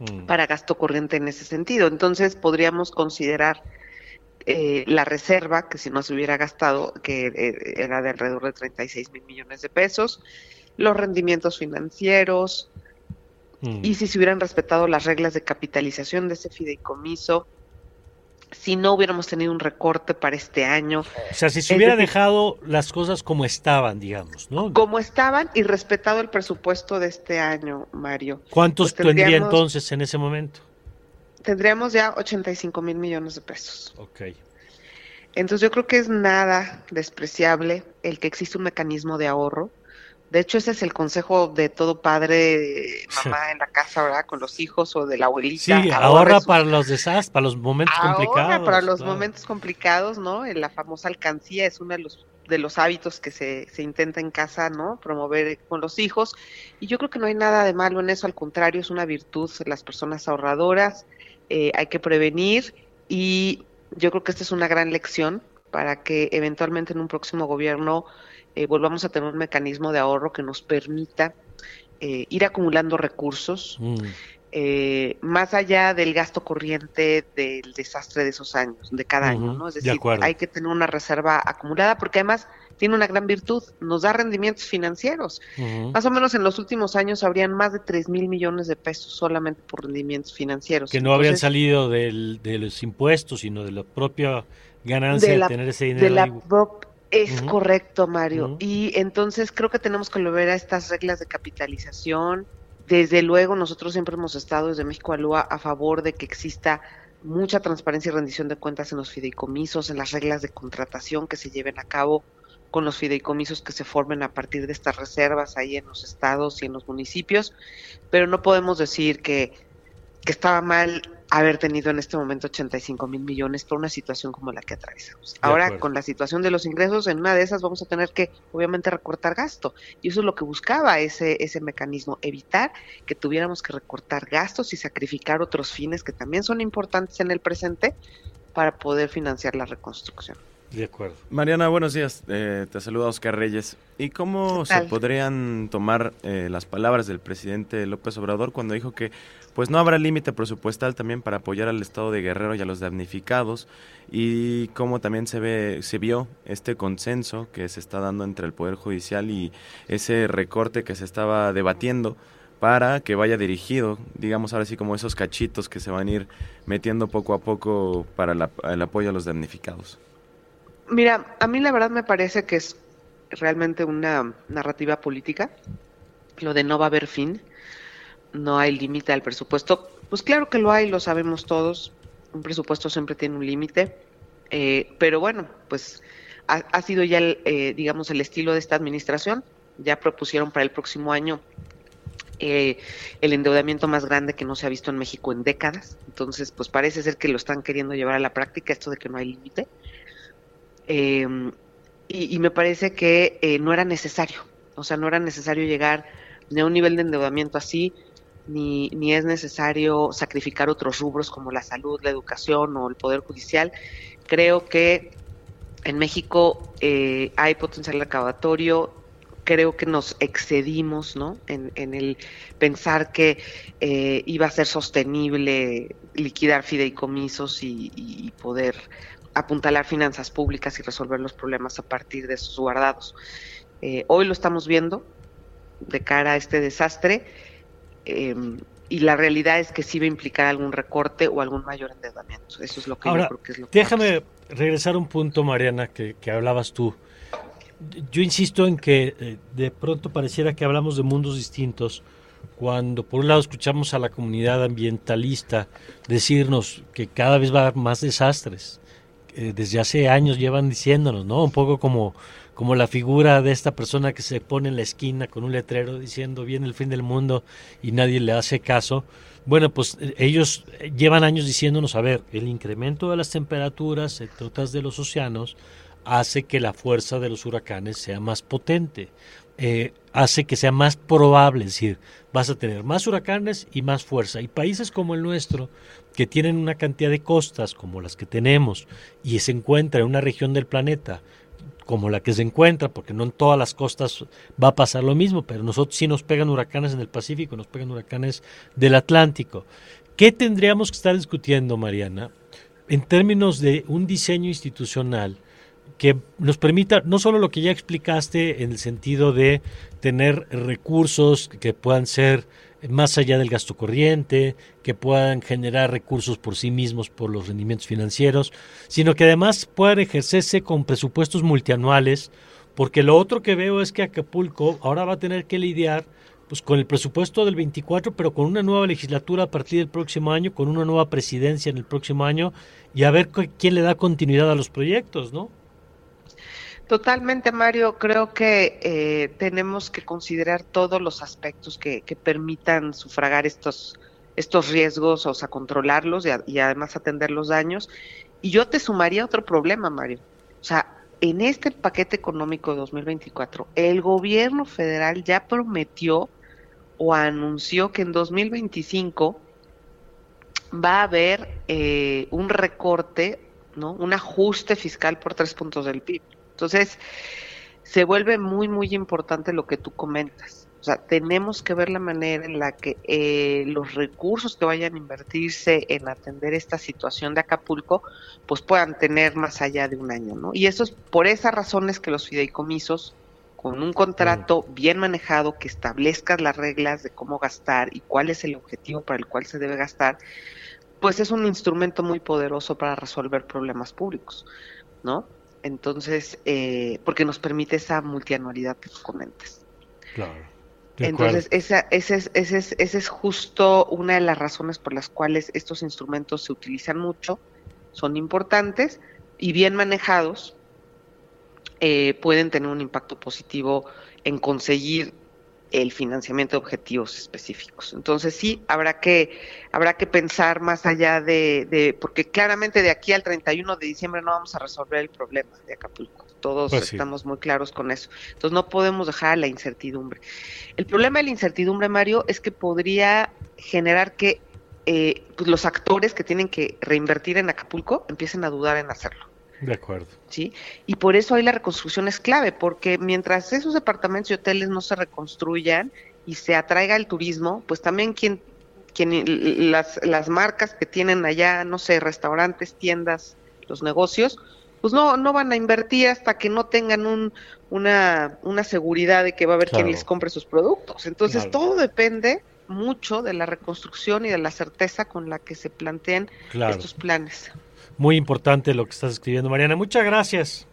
mm. para gasto corriente en ese sentido. Entonces podríamos considerar eh, la reserva, que si no se hubiera gastado, que era de alrededor de 36 mil millones de pesos, los rendimientos financieros mm. y si se hubieran respetado las reglas de capitalización de ese fideicomiso, si no hubiéramos tenido un recorte para este año. O sea, si se hubiera dejado las cosas como estaban, digamos, ¿no? Como estaban y respetado el presupuesto de este año, Mario. ¿Cuántos pues tendría entonces en ese momento? Tendríamos ya 85 mil millones de pesos. Ok. Entonces yo creo que es nada despreciable el que existe un mecanismo de ahorro de hecho, ese es el consejo de todo padre, mamá en la casa, ¿verdad? Con los hijos o de la abuelita. Sí, ahorra, para los desastres, para los momentos ahorra complicados. para los momentos complicados, ¿no? La famosa alcancía es uno de los de los hábitos que se, se intenta en casa, ¿no? Promover con los hijos. Y yo creo que no hay nada de malo en eso, al contrario, es una virtud las personas ahorradoras, eh, hay que prevenir y yo creo que esta es una gran lección para que eventualmente en un próximo gobierno eh, volvamos a tener un mecanismo de ahorro que nos permita eh, ir acumulando recursos, mm. eh, más allá del gasto corriente del desastre de esos años, de cada año, ¿no? Es decir, hay que tener una reserva acumulada porque además tiene una gran virtud, nos da rendimientos financieros. Más o menos en los últimos años habrían más de 3 mil millones de pesos solamente por rendimientos financieros. Que no habrían salido de los impuestos, sino de la propia ganancia de, tener ese dinero. De la es correcto, Mario. Y entonces creo que tenemos que volver a estas reglas de capitalización. Desde luego, nosotros siempre hemos estado desde México Alúa a favor de que exista mucha transparencia y rendición de cuentas en los fideicomisos, en las reglas de contratación que se lleven a cabo con los fideicomisos que se formen a partir de estas reservas ahí en los estados y en los municipios, pero no podemos decir que, que estaba mal haber tenido en este momento 85 mil millones por una situación como la que atravesamos. Ahora, con la situación de los ingresos, en una de esas vamos a tener que, obviamente, recortar gasto. Y eso es lo que buscaba ese, ese mecanismo, evitar que tuviéramos que recortar gastos y sacrificar otros fines que también son importantes en el presente para poder financiar la reconstrucción. De acuerdo. Mariana, buenos días. Eh, te saluda Oscar Reyes. ¿Y cómo se podrían tomar eh, las palabras del presidente López Obrador cuando dijo que pues no habrá límite presupuestal también para apoyar al Estado de Guerrero y a los damnificados? Y cómo también se ve se vio este consenso que se está dando entre el Poder Judicial y ese recorte que se estaba debatiendo para que vaya dirigido, digamos ahora sí como esos cachitos que se van a ir metiendo poco a poco para el apoyo a los damnificados. Mira, a mí la verdad me parece que es realmente una narrativa política, lo de no va a haber fin, no hay límite al presupuesto. Pues claro que lo hay, lo sabemos todos, un presupuesto siempre tiene un límite, eh, pero bueno, pues ha, sido ya, el, eh, digamos, el estilo de esta administración, ya propusieron para el próximo año eh, el endeudamiento más grande que no se ha visto en México en décadas. Entonces, pues parece ser que lo están queriendo llevar a la práctica, esto de que no hay límite. Em, y, me parece que eh, no era necesario, o sea, no era necesario llegar ni a un nivel de endeudamiento así, ni, ni es necesario sacrificar otros rubros como la salud, la educación o el poder judicial. Creo que en México eh, hay potencial recaudatorio, creo que nos excedimos ¿no? en, el pensar que eh, iba a ser sostenible liquidar fideicomisos y, y poder apuntalar finanzas públicas y resolver los problemas a partir de esos guardados. Eh, hoy lo estamos viendo de cara a este desastre em, y la realidad es que sí va a implicar algún recorte o algún mayor endeudamiento. Eso es lo que Ahora, yo creo que es lo que déjame regresar a un punto, Mariana, que, que hablabas tú. Yo insisto en que eh, de pronto pareciera que hablamos de mundos distintos cuando por un lado escuchamos a la comunidad ambientalista decirnos que cada vez va a haber más desastres. Eh, desde hace años llevan diciéndonos, ¿no? Un poco como, como la figura de esta persona que se pone en la esquina con un letrero diciendo viene el fin del mundo y nadie le hace caso. Bueno, pues eh, ellos llevan años diciéndonos, a ver, el incremento de las temperaturas, entre otras de los océanos, hace que la fuerza de los huracanes sea más potente. Eh, hace que sea más probable, es decir, vas a tener más huracanes y más fuerza. Y países como el nuestro, que tienen una cantidad de costas como las que tenemos y se encuentra en una región del planeta como la que se encuentra, porque no en todas las costas va a pasar lo mismo, pero nosotros sí nos pegan huracanes en el Pacífico, nos pegan huracanes del Atlántico. ¿Qué tendríamos que estar discutiendo, Mariana, en términos de un diseño institucional que nos permita no solo lo que ya explicaste en el sentido de tener recursos que puedan ser más allá del gasto corriente, que puedan generar recursos por sí mismos por los rendimientos financieros, sino que además puedan ejercerse con presupuestos multianuales, porque lo otro que veo es que Acapulco ahora va a tener que lidiar pues con el presupuesto del 24, pero con una nueva legislatura a partir del próximo año, con una nueva presidencia en el próximo año y a ver quién le da continuidad a los proyectos, ¿no? Totalmente, Mario. Creo que eh, tenemos que considerar todos los aspectos que, permitan sufragar estos, estos riesgos, o sea, controlarlos y, y, además atender los daños. Y yo te sumaría otro problema, Mario. O sea, en este paquete económico de 2024, el gobierno federal ya prometió o anunció que en 2025 va a haber eh, un recorte, ¿no? Un ajuste fiscal por tres puntos del PIB. Entonces, se vuelve muy, muy importante lo que tú comentas. O sea, tenemos que ver la manera en la que eh, los recursos que vayan a invertirse en atender esta situación de Acapulco, pues puedan tener más allá de un año, ¿no? Y eso es por esas razones que los fideicomisos, con un contrato bien manejado que establezca las reglas de cómo gastar y cuál es el objetivo para el cual se debe gastar, pues es un instrumento muy poderoso para resolver problemas públicos, ¿no? Entonces, eh, porque nos permite esa multianualidad que tú comentas. Claro. Entonces, esa, ese, es, es, es justo una de las razones por las cuales estos instrumentos se utilizan mucho, son importantes y bien manejados, eh, pueden tener un impacto positivo en conseguir el financiamiento de objetivos específicos. Entonces sí, habrá que, habrá que pensar más allá de, porque claramente de aquí al 31 de diciembre no vamos a resolver el problema de Acapulco. Todos pues estamos muy claros con eso. Entonces no podemos dejar la incertidumbre. El problema de la incertidumbre, Mario, es que podría generar que eh, pues los actores que tienen que reinvertir en Acapulco empiecen a dudar en hacerlo. De acuerdo. ¿Sí? Y por eso ahí la reconstrucción es clave, porque mientras esos departamentos y hoteles no se reconstruyan y se atraiga el turismo, pues también quien, quien las, las marcas que tienen allá, no sé, restaurantes, tiendas, los negocios, pues no, no van a invertir hasta que no tengan un, una, una seguridad de que va a haber quien les compre sus productos. Entonces todo depende mucho de la reconstrucción y de la certeza con la que se planteen estos planes. Muy importante lo que estás escribiendo, Mariana. Muchas gracias.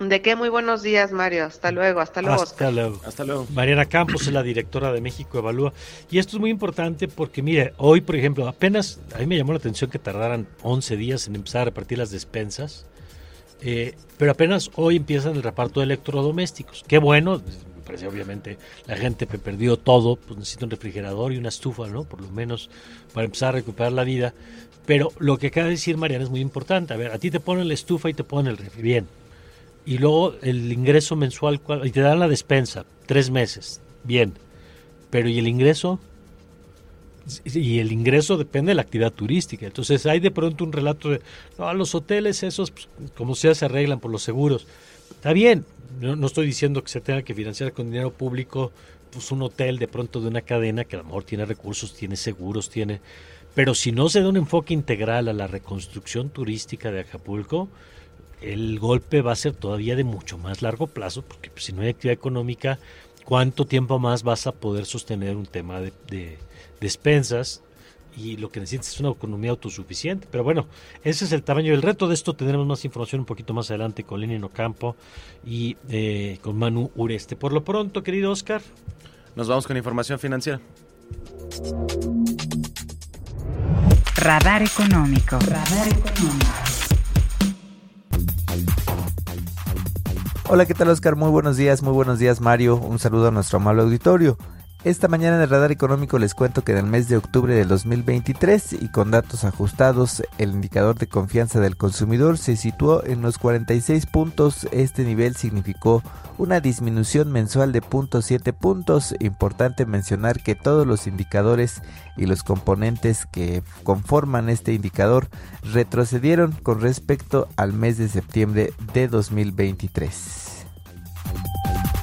De qué muy buenos días, Mario. Hasta luego, hasta luego. Hasta luego. Hasta luego. Mariana Campos es la directora de México Evalúa. Y esto es muy importante porque, mire, hoy, por ejemplo, apenas, a mí me llamó la atención que tardaran 11 días en empezar a repartir las despensas. Eh, pero apenas hoy empiezan el reparto de electrodomésticos. Qué bueno, me parece obviamente la gente que perdió todo, pues necesita un refrigerador y una estufa, ¿no? Por lo menos para empezar a recuperar la vida. Pero lo que acaba de decir Mariana es muy importante. A ver, a ti te ponen la estufa y te ponen el refri, bien. Y luego el ingreso mensual, y te dan la despensa, tres meses, bien. Pero ¿y el ingreso? Y el ingreso depende de la actividad turística. Entonces hay de pronto un relato de, no, los hoteles esos, pues, como sea, se arreglan por los seguros. Está bien, no, no, estoy diciendo que se tenga que financiar con dinero público pues un hotel de pronto de una cadena que a lo mejor tiene recursos, tiene seguros, tiene pero si no se da un enfoque integral a la reconstrucción turística de Acapulco, el golpe va a ser todavía de mucho más largo plazo, porque pues, si no hay actividad económica, cuánto tiempo más vas a poder sostener un tema de, de despensas y lo que necesitas es una economía autosuficiente. Pero bueno, ese es el tamaño del reto. De esto tendremos más información un poquito más adelante con Lenin Ocampo y eh, con Manu Ureste. Por lo pronto, querido Oscar. Nos vamos con información financiera. Radar económico. Radar económico. Hola, ¿qué tal Oscar? Muy buenos días, muy buenos días Mario. Un saludo a nuestro amable auditorio. Esta mañana en el radar económico les cuento que en el mes de octubre del 2023 y con datos ajustados, el indicador de confianza del consumidor se situó en los 46 puntos. Este nivel significó una disminución mensual de 0.7 puntos. Importante mencionar que todos los indicadores y los componentes que conforman este indicador retrocedieron con respecto al mes de septiembre de 2023.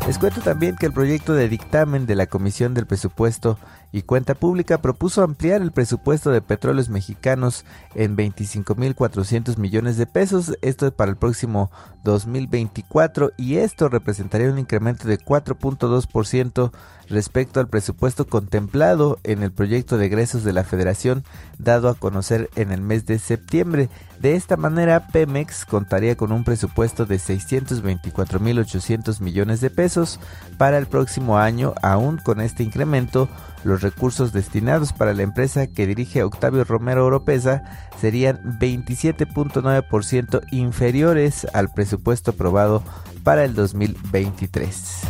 Les cuento también que el proyecto de dictamen de la Comisión del Presupuesto y Cuenta Pública propuso ampliar el presupuesto de petróleos mexicanos en 25.400 millones de pesos, esto es para el próximo 2024 y esto representaría un incremento de 4.2% respecto al presupuesto contemplado en el proyecto de egresos de la Federación dado a conocer en el mes de septiembre. De esta manera, Pemex contaría con un presupuesto de 624.800 millones de pesos para el próximo año. Aún con este incremento, los recursos destinados para la empresa que dirige Octavio Romero Oropesa serían 27.9% inferiores al presupuesto aprobado para el 2023.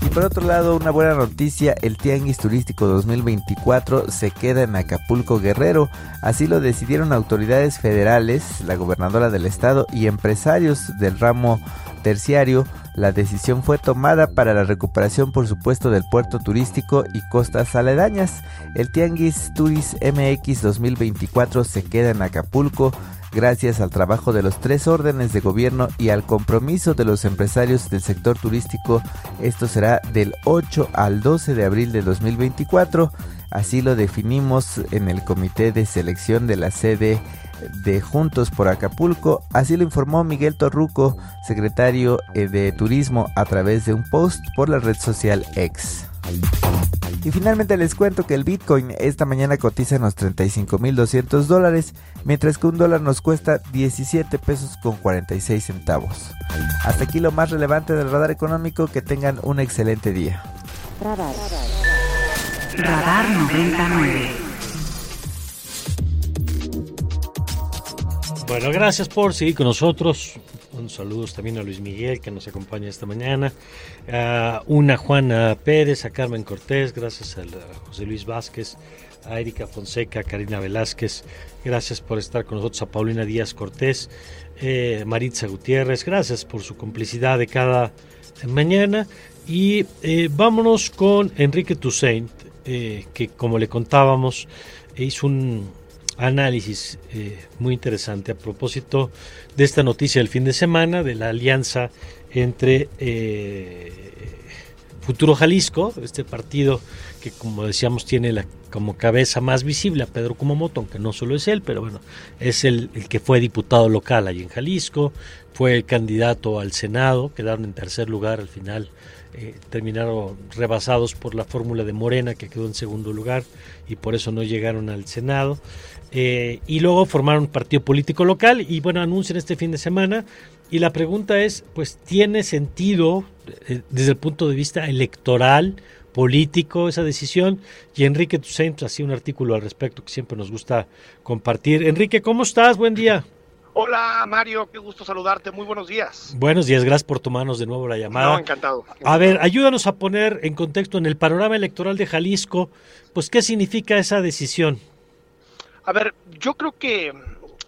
Y por otro lado, una buena noticia, el Tianguis Turístico 2024 se queda en Acapulco Guerrero. Así lo decidieron autoridades federales, la gobernadora del estado y empresarios del ramo terciario. La decisión fue tomada para la recuperación, por supuesto, del puerto turístico y costas aledañas. El Tianguis Turis MX 2024 se queda en Acapulco gracias al trabajo de los tres órdenes de gobierno y al compromiso de los empresarios del sector turístico. Esto será del 8 al 12 de abril de 2024. Así lo definimos en el comité de selección de la sede de Juntos por Acapulco. Así lo informó Miguel Torruco, secretario eh, de Turismo, a través de un post por la red social X. Y finalmente les cuento que el Bitcoin esta mañana cotiza en los 35.200 dólares, mientras que un dólar nos cuesta 17 pesos con 46 centavos. Hasta aquí lo más relevante del radar económico, que tengan un excelente día. Radar. Radar 99. Bueno, gracias por seguir con nosotros. Un saludos también a Luis Miguel que nos acompaña esta mañana, a una Juana Pérez, a Carmen Cortés, gracias a José Luis Vázquez, a Erika Fonseca, a Karina Velázquez, gracias por estar con nosotros, a Paulina Díaz Cortés, eh, Maritza Gutiérrez, gracias por su complicidad de cada mañana. Y eh, vámonos con Enrique Toussaint, eh, que como le contábamos, hizo un, análisis eh, muy interesante a propósito de esta noticia del fin de semana, de la alianza entre eh, Futuro Jalisco, este partido que como decíamos tiene la, como cabeza más visible a Pedro Kumamoto, aunque no solo es él, pero bueno, es el, el que fue diputado local allí en Jalisco, fue el candidato al Senado, quedaron en tercer lugar al final eh, terminaron rebasados por la fórmula de Morena que quedó en segundo lugar y por eso no llegaron al Senado. Eh, y luego formaron un partido político local y bueno, anuncian este fin de semana. Y la pregunta es, pues, ¿tiene sentido eh, desde el punto de vista electoral, político, esa decisión? Y Enrique Toussaint hacía un artículo al respecto que siempre nos gusta compartir. Enrique, ¿cómo estás? Buen día. Hola Mario, qué gusto saludarte, muy buenos días. Buenos días, gracias por tomarnos de nuevo la llamada. No, encantado. A ver, ayúdanos a poner en contexto en el panorama electoral de Jalisco, pues qué significa esa decisión. A ver, yo creo que,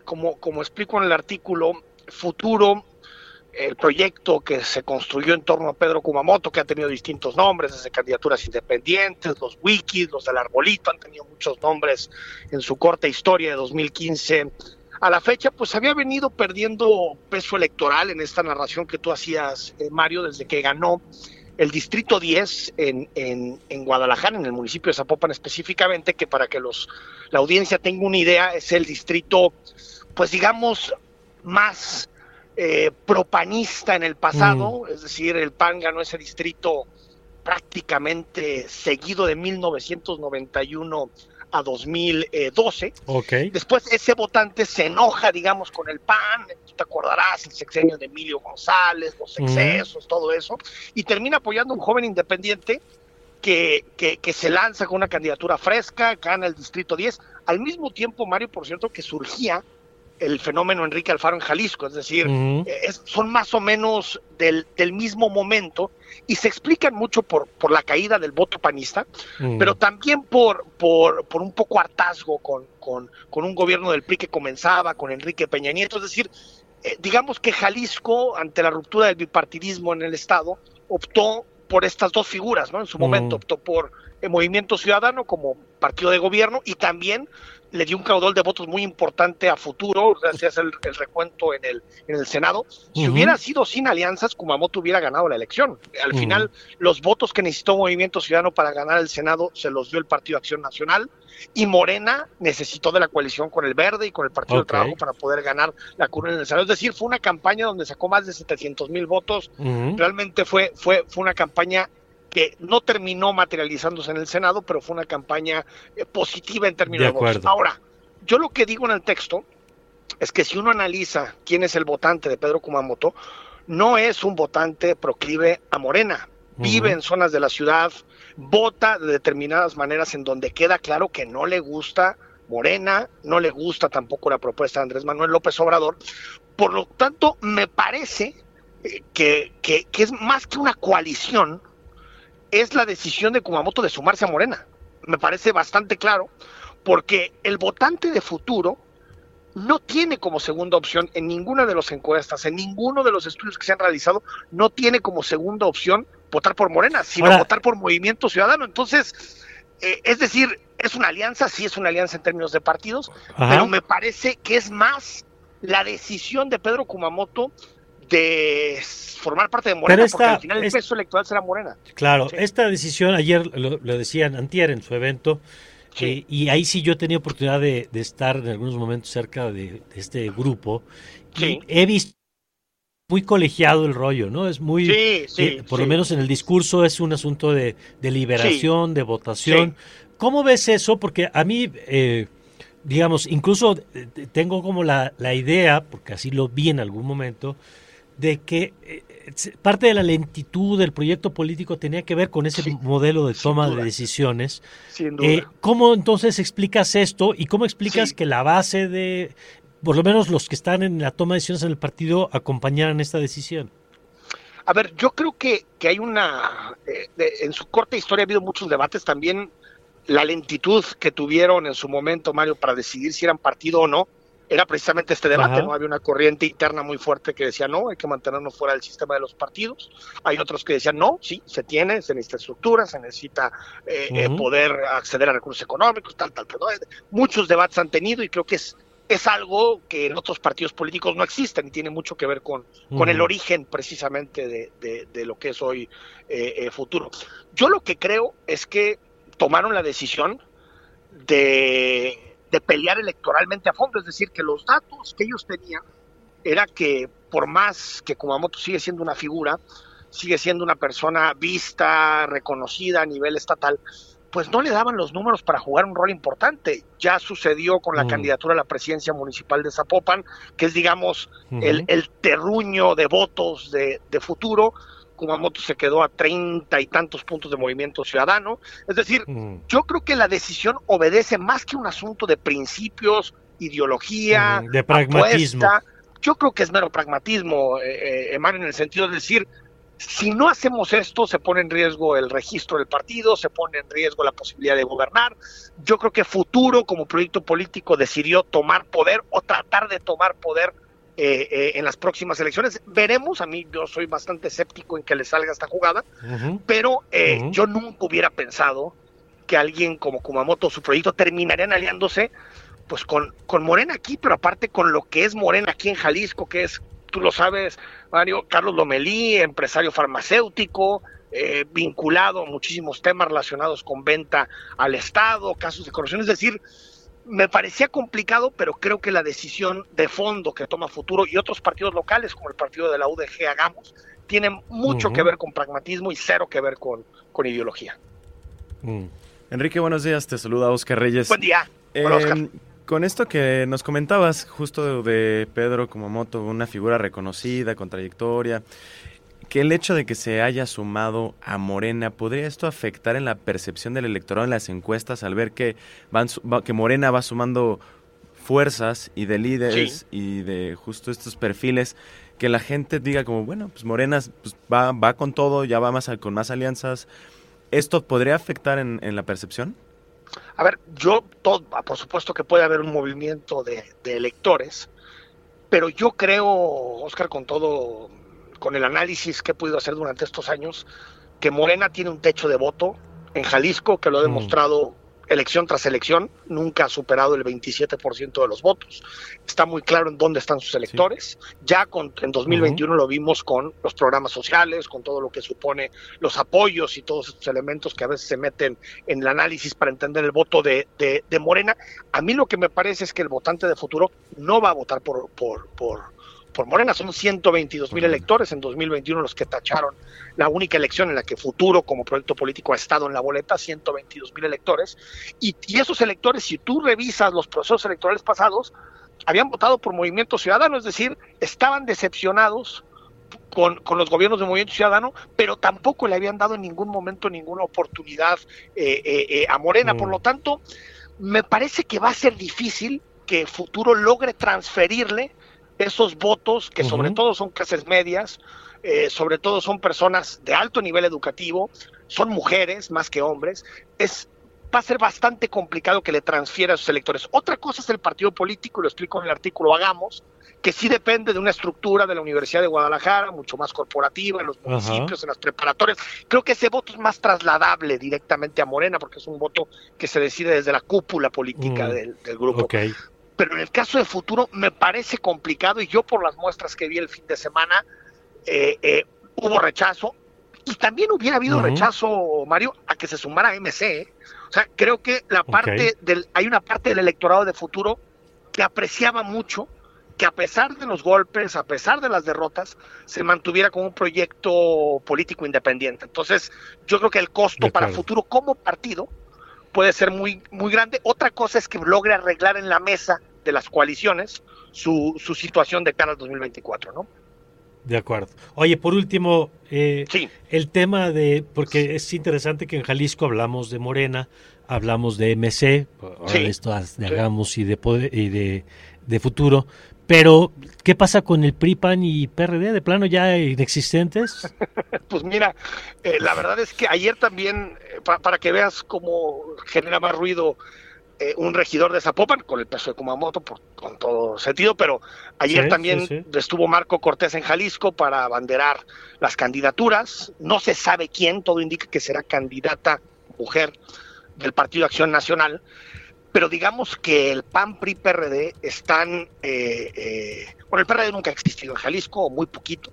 como, como explico en el artículo, Futuro, el proyecto que se construyó en torno a Pedro Kumamoto, que ha tenido distintos nombres, desde candidaturas independientes, los wikis, los del arbolito, han tenido muchos nombres en su corta historia de 2015 a la fecha, pues había venido perdiendo peso electoral en esta narración que tú hacías, eh, Mario, desde que ganó el Distrito 10 en, en, en, Guadalajara, en el municipio de Zapopan específicamente, que para que los, la audiencia tenga una idea, es el distrito, pues digamos, más eh, propanista en el pasado, es decir, el PAN ganó ese distrito prácticamente seguido de 1991 a 2012. Okay. Después ese votante se enoja, digamos, con el PAN, tú te acordarás, el sexenio de Emilio González, los excesos, todo eso, y termina apoyando a un joven independiente que, que, que, se lanza con una candidatura fresca, gana el Distrito 10. Al mismo tiempo, Mario, por cierto, que surgía el fenómeno Enrique Alfaro en Jalisco, es decir, es, son más o menos del, del, mismo momento y se explican mucho por, por la caída del voto panista, pero también por, por, por un poco hartazgo con, con, con, un gobierno del PRI que comenzaba, con Enrique Peña Nieto, es decir, eh, digamos que Jalisco, ante la ruptura del bipartidismo en el Estado, optó por estas dos figuras, ¿no? En su momento optó por el Movimiento Ciudadano como partido de gobierno y también le dio un caudal de votos muy importante a futuro, gracias al el recuento en el, en el Senado. Si hubiera sido sin alianzas, Kumamoto hubiera ganado la elección. Al final, los votos que necesitó Movimiento Ciudadano para ganar el Senado se los dio el Partido Acción Nacional y Morena necesitó de la coalición con el Verde y con el Partido okay. del Trabajo para poder ganar la curva en el Senado. Es decir, fue una campaña donde sacó más de 700 mil votos. Realmente fue, fue, fue una campaña que no terminó materializándose en el Senado, pero fue una campaña eh, positiva en términos de, de votos. Ahora, yo lo que digo en el texto es que si uno analiza quién es el votante de Pedro Kumamoto, no es un votante proclive a Morena. Uh -huh. Vive en zonas de la ciudad, vota de determinadas maneras en donde queda claro que no le gusta Morena, no le gusta tampoco la propuesta de Andrés Manuel López Obrador. Por lo tanto, me parece eh, que, que, que es más que una coalición, es la decisión de Kumamoto de sumarse a Morena. Me parece bastante claro, porque el votante de futuro no tiene como segunda opción en ninguna de las encuestas, en ninguno de los estudios que se han realizado, no tiene como segunda opción votar por Morena, sino Ahora, votar por Movimiento Ciudadano. Entonces, eh, es decir, es una alianza, sí es una alianza en términos de partidos, Ajá. pero me parece que es más la decisión de Pedro Kumamoto de formar parte de Morena, esta, porque al final el es, peso electoral será Morena. Claro, sí. esta decisión, ayer lo, lo, decían Antier en su evento, sí. eh, y ahí sí yo tenía oportunidad de, de, estar en algunos momentos cerca de, de este grupo, sí. y he visto muy colegiado el rollo, ¿no? Es muy, eh, por lo menos en el discurso es un asunto de, de liberación, de votación. ¿Cómo ves eso? Porque a mí, eh, digamos, incluso eh, tengo como la, la idea, porque así lo vi en algún momento, de que eh, parte de la lentitud del proyecto político tenía que ver con ese sí, modelo de toma de decisiones. Eh, ¿Cómo entonces explicas esto y cómo explicas sí. que la base de, por lo menos los que están en la toma de decisiones en el partido, acompañaran esta decisión? A ver, yo creo que, que hay una, eh, de, en su corta historia ha habido muchos debates también, la lentitud que tuvieron en su momento, Mario, para decidir si eran partido o no era precisamente este debate, Ajá. ¿no? Había una corriente interna muy fuerte que decía, no, hay que mantenernos fuera del sistema de los partidos. Hay otros que decían, no, sí, se tiene, se necesita estructura, se necesita eh, uh -huh. poder acceder a recursos económicos, tal, tal, tal. ¿no? Muchos debates han tenido y creo que es, es algo que en otros partidos políticos no existen y tiene mucho que ver con, uh -huh. con el origen precisamente de, de, de lo que es hoy eh, eh, futuro. Yo lo que creo es que tomaron la decisión de de pelear electoralmente a fondo, es decir, que los datos que ellos tenían era que por más que Kumamoto sigue siendo una figura, sigue siendo una persona vista, reconocida a nivel estatal, pues no le daban los números para jugar un rol importante. Ya sucedió con la mm. candidatura a la presidencia municipal de Zapopan, que es, digamos, uh -huh. el, el, terruño de votos de, de futuro, Kumamoto se quedó a treinta y tantos puntos de movimiento ciudadano. Es decir, mm. yo creo que la decisión obedece más que un asunto de principios, ideología, mm, de pragmatismo. Apuesta. Yo creo que es mero pragmatismo, eh, eh, en el sentido de decir, si no hacemos esto, se pone en riesgo el registro del partido, se pone en riesgo la posibilidad de gobernar. Yo creo que Futuro, como proyecto político, decidió tomar poder o tratar de tomar poder eh, eh, en las próximas elecciones. Veremos, a mí yo soy bastante escéptico en que le salga esta jugada, uh -huh. pero eh, uh -huh. yo nunca hubiera pensado que alguien como Kumamoto, su proyecto, terminarían aliándose pues con, con Morena aquí, pero aparte con lo que es Morena aquí en Jalisco, que es, tú lo sabes, Mario, Carlos Lomelí, empresario farmacéutico, eh, vinculado a muchísimos temas relacionados con venta al Estado, casos de corrupción, es decir, me parecía complicado, pero creo que la decisión de fondo que toma Futuro y otros partidos locales, como el partido de la UDG Hagamos, tienen mucho que ver con pragmatismo y cero que ver con, con ideología. Mm. Enrique, buenos días, te saluda Oscar Reyes. Buen día. Em, con esto que nos comentabas, justo de Pedro Kumamoto, una figura reconocida, con trayectoria, que el hecho de que se haya sumado a Morena, ¿podría esto afectar en la percepción del electorado en las encuestas al ver que, van, que Morena va sumando fuerzas y de líderes y de justo estos perfiles que la gente diga como, bueno, pues Morena pues, va, va con todo, ya va más con más alianzas. ¿Esto podría afectar en, la percepción? A ver, yo, todo, por supuesto que puede haber un movimiento de, de electores, pero yo creo, Oscar, con todo con el análisis que he podido hacer durante estos años, que Morena tiene un techo de voto en Jalisco que lo ha mm. demostrado elección tras elección, nunca ha superado el 27% de los votos. Está muy claro en dónde están sus electores. Ya con, en 2021 lo vimos con los programas sociales, con todo lo que supone los apoyos y todos estos elementos que a veces se meten en el análisis para entender el voto de, de, de Morena. A mí lo que me parece es que el votante de futuro no va a votar por, por, por por Morena son 122 mil electores en 2021 los que tacharon la única elección en la que Futuro como proyecto político ha estado en la boleta, 122 mil electores. Y, esos electores, si tú revisas los procesos electorales pasados, habían votado por Movimiento Ciudadano, es decir, estaban decepcionados con, con, los gobiernos de Movimiento Ciudadano, pero tampoco le habían dado en ningún momento ninguna oportunidad eh, eh, eh, a Morena. Por mm. lo tanto, me parece que va a ser difícil que Futuro logre transferirle esos votos, que sobre todo son clases medias, eh, sobre todo son personas de alto nivel educativo, son mujeres más que hombres, es va a ser bastante complicado que le transfiera a sus electores. Otra cosa es el partido político, lo explico en el artículo Hagamos, que sí depende de una estructura de la Universidad de Guadalajara, mucho más corporativa, en los municipios, en las preparatorias. Creo que ese voto es más trasladable directamente a Morena, porque es un voto que se decide desde la cúpula política mm. del, grupo pero en el caso de futuro me parece complicado y yo por las muestras que vi el fin de semana eh, eh, hubo rechazo y también hubiera habido rechazo, Mario, a que se sumara MC. ¿eh? O sea, creo que la parte del, hay una parte del electorado de futuro que apreciaba mucho que a pesar de los golpes, a pesar de las derrotas, se mantuviera como un proyecto político independiente. Entonces, yo creo que el costo para futuro como partido puede ser muy, muy grande. Otra cosa es que logre arreglar en la mesa de las coaliciones su, su situación de cara al 2024, ¿no? De acuerdo. Oye, por último, eh, el tema de, porque es interesante que en Jalisco hablamos de Morena, hablamos de MC, esto de Hagamos y de, y de, de Futuro, pero, ¿qué pasa con el PRI, PAN y PRD? ¿De plano ya inexistentes? pues mira, eh, la verdad es que ayer también, eh, para que veas cómo genera más ruido eh, un regidor de Zapopan, con el peso de Kumamoto, por, con todo sentido, pero ayer también estuvo Marco Cortés en Jalisco para abanderar las candidaturas. No se sabe quién, todo indica que será candidata mujer del Partido Acción Nacional, pero digamos que el PAN, PRI, PRD están, eh, eh, bueno, el PRD nunca ha existido en Jalisco, o muy poquito,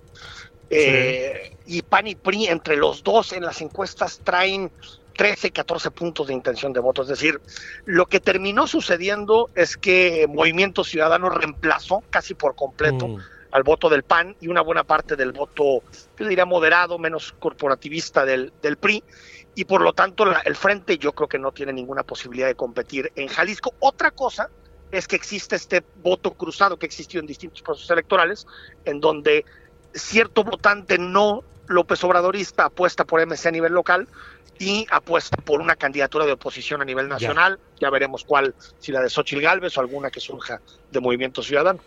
y PAN y PRI entre los dos en las encuestas traen 13, 14 puntos de intención de voto. Es decir, lo que terminó sucediendo es que Movimiento Ciudadano reemplazó casi por completo mm. al voto del PAN y una buena parte del voto, yo diría, moderado, menos corporativista del, del PRI. Y por lo tanto, el Frente yo creo que no tiene ninguna posibilidad de competir en Jalisco. Otra cosa es que existe este voto cruzado que existió en distintos procesos electorales, en donde cierto votante no López Obradorista apuesta por MC a nivel local, y apuesta por una candidatura de oposición a nivel nacional. Ya, veremos cuál, si la de Xochitl Galvez o alguna que surja de Movimiento Ciudadano.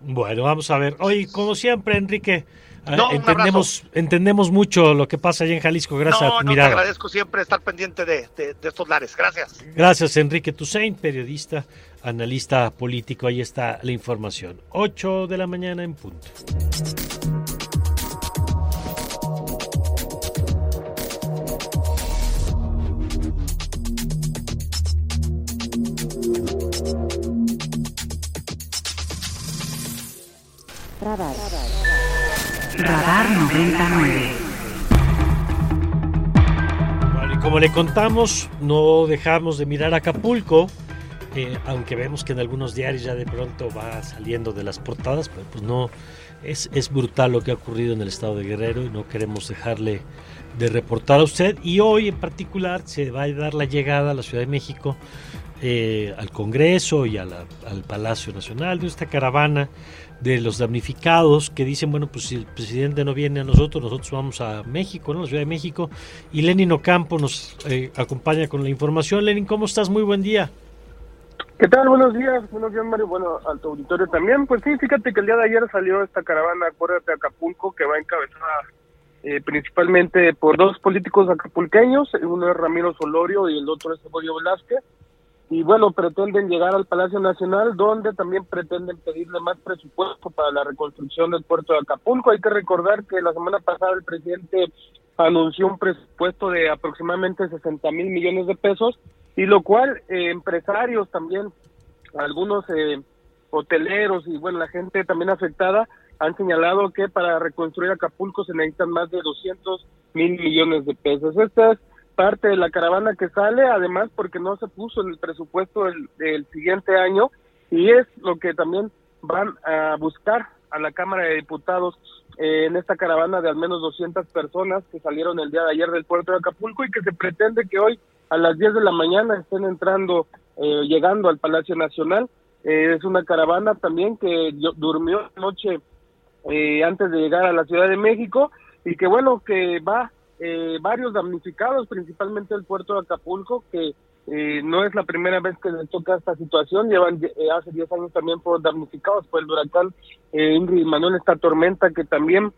Bueno, vamos a ver. Hoy, como siempre, Enrique, eh, entendemos, entendemos mucho lo que pasa allá en Jalisco. Gracias no, no, Te agradezco siempre estar pendiente de, de, estos lares. Gracias. Gracias, Enrique Toussaint, periodista, analista político. Ahí está la información. 8 de la mañana en punto. Radar. Radar 99. Bueno, y como le contamos, no dejamos de mirar Acapulco. eh, aunque vemos que en algunos diarios ya de pronto va saliendo de las portadas, pero pues no, es, es brutal lo que ha ocurrido en el estado de Guerrero y no queremos dejarle de reportar a usted. Y hoy en particular se va a dar la llegada a la Ciudad de México, eh, al Congreso y al Palacio Nacional de esta caravana de los damnificados que dicen, bueno, pues si el presidente no viene a nosotros, nosotros vamos a México, ¿no? La Ciudad de México. Y Lenin Ocampo nos eh, acompaña con la información. Lenin, ¿cómo estás? Muy buen día. ¿Qué tal? Buenos días, buenos días Mario, bueno, al tu auditorio también. Pues sí, fíjate que el día de ayer salió esta caravana, acuérdate, Acapulco, que va encabezada eh, principalmente por dos políticos acapulqueños, uno es Ramiro Solorio y el otro es Evodio Velázquez y bueno, pretenden llegar al Palacio Nacional, donde también pretenden pedirle más presupuesto para la reconstrucción del puerto de Acapulco. Hay que recordar que la semana pasada el presidente anunció un presupuesto de aproximadamente 60 mil millones de pesos, y lo cual eh, empresarios también, algunos eh, hoteleros y bueno, la gente también afectada han señalado que para reconstruir Acapulco se necesitan más de 200 mil millones de pesos. Esta es parte de la caravana que sale, además porque no se puso en el presupuesto del, siguiente año y es lo que también van a buscar a la Cámara de Diputados eh, en esta caravana de al menos 200 personas que salieron el día de ayer del puerto de Acapulco y que se pretende que hoy a las 10 de la mañana estén entrando, eh, llegando al Palacio Nacional. Eh, es una caravana también que durmió noche antes de llegar a la Ciudad de México y que bueno, que va eh, varios damnificados, principalmente el puerto de Acapulco, que eh, no es la primera vez que les toca esta situación, llevan eh, hace 10 años también fueron damnificados por el huracán Ingrid Manuel, esta tormenta que también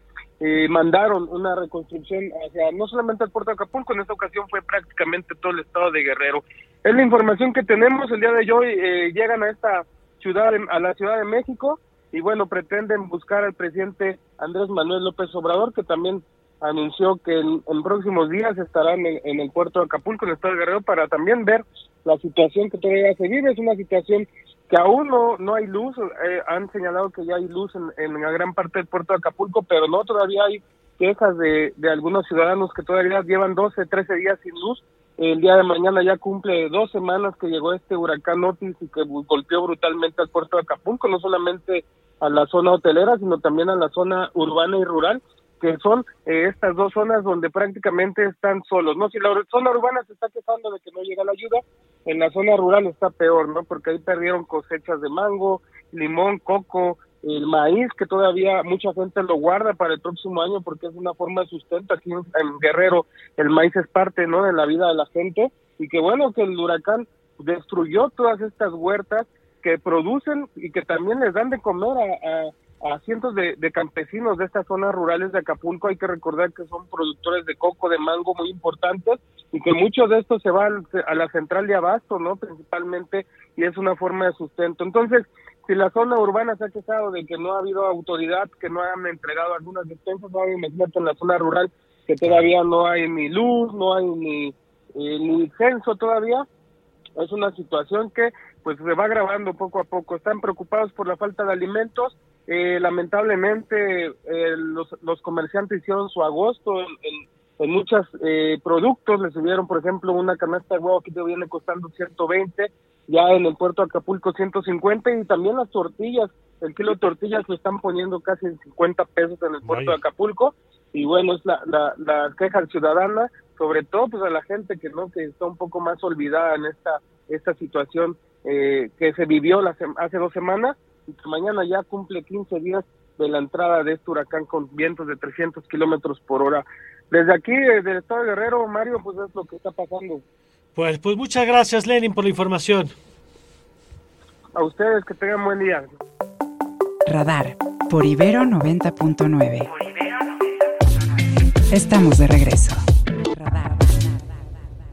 mandaron una reconstrucción hacia no solamente el puerto de Acapulco, en esta ocasión fue prácticamente todo el estado de Guerrero. Es la información que tenemos el día de hoy, llegan a esta ciudad, a la Ciudad de México, y bueno, pretenden buscar al presidente Andrés Manuel López Obrador, que también anunció que en, próximos días estarán en, el puerto de Acapulco, en el estado de Guerrero, para también ver la situación que todavía se vive. Es una situación que aún no, no hay luz. Eh, han señalado que ya hay luz en, en gran parte del puerto de Acapulco, pero no todavía hay quejas de, de algunos ciudadanos que todavía llevan 12, 13 días sin luz. El día de mañana ya cumple dos semanas que llegó este huracán Otis y que golpeó brutalmente al puerto de Acapulco, no solamente a la zona hotelera, sino también a la zona urbana y rural que son eh, estas dos zonas donde prácticamente están solos, ¿no? Si la zona urbana se está quejando de que no llega la ayuda, en la zona rural está peor, ¿no? Porque ahí perdieron cosechas de mango, limón, coco, el maíz, que todavía mucha gente lo guarda para el próximo año porque es una forma de sustento. Aquí en Guerrero el maíz es parte, ¿no? De la vida de la gente y que bueno que el huracán destruyó todas estas huertas que producen y que también les dan de comer a a cientos de, campesinos de estas zonas rurales de Acapulco. Hay que recordar que son productores de coco, de mango muy importantes y que muchos de estos se van a la central de abasto, ¿no? Principalmente, y es una forma de sustento. Entonces, si la zona urbana se ha quejado de que no ha habido autoridad, que no han entregado algunas despensas, no imagínate en la zona rural que todavía no hay ni luz, no hay ni, eh, ni censo todavía. Es una situación que pues se va agravando poco a poco. Están preocupados por la falta de alimentos eh, lamentablemente eh, los, los, comerciantes hicieron su agosto en, en, muchos eh, productos, les subieron por ejemplo una canasta de huevo que te viene costando 120, ya en el puerto de Acapulco 150 y también las tortillas, el kilo de tortillas lo están poniendo casi en 50 pesos en el puerto de Acapulco. Y bueno, es la, la, la queja ciudadana, sobre todo pues a la gente que no que está un poco más olvidada en esta esta situación eh, que se vivió la, hace dos semanas mañana ya cumple 15 días de la entrada de este huracán con vientos de 300 kilómetros por hora. Desde aquí, desde el estado de Guerrero, Mario, pues es lo que está pasando. Pues, pues muchas gracias, Lenin, por la información. A ustedes, que tengan buen día. Radar, por Ibero 90.9. Estamos de regreso.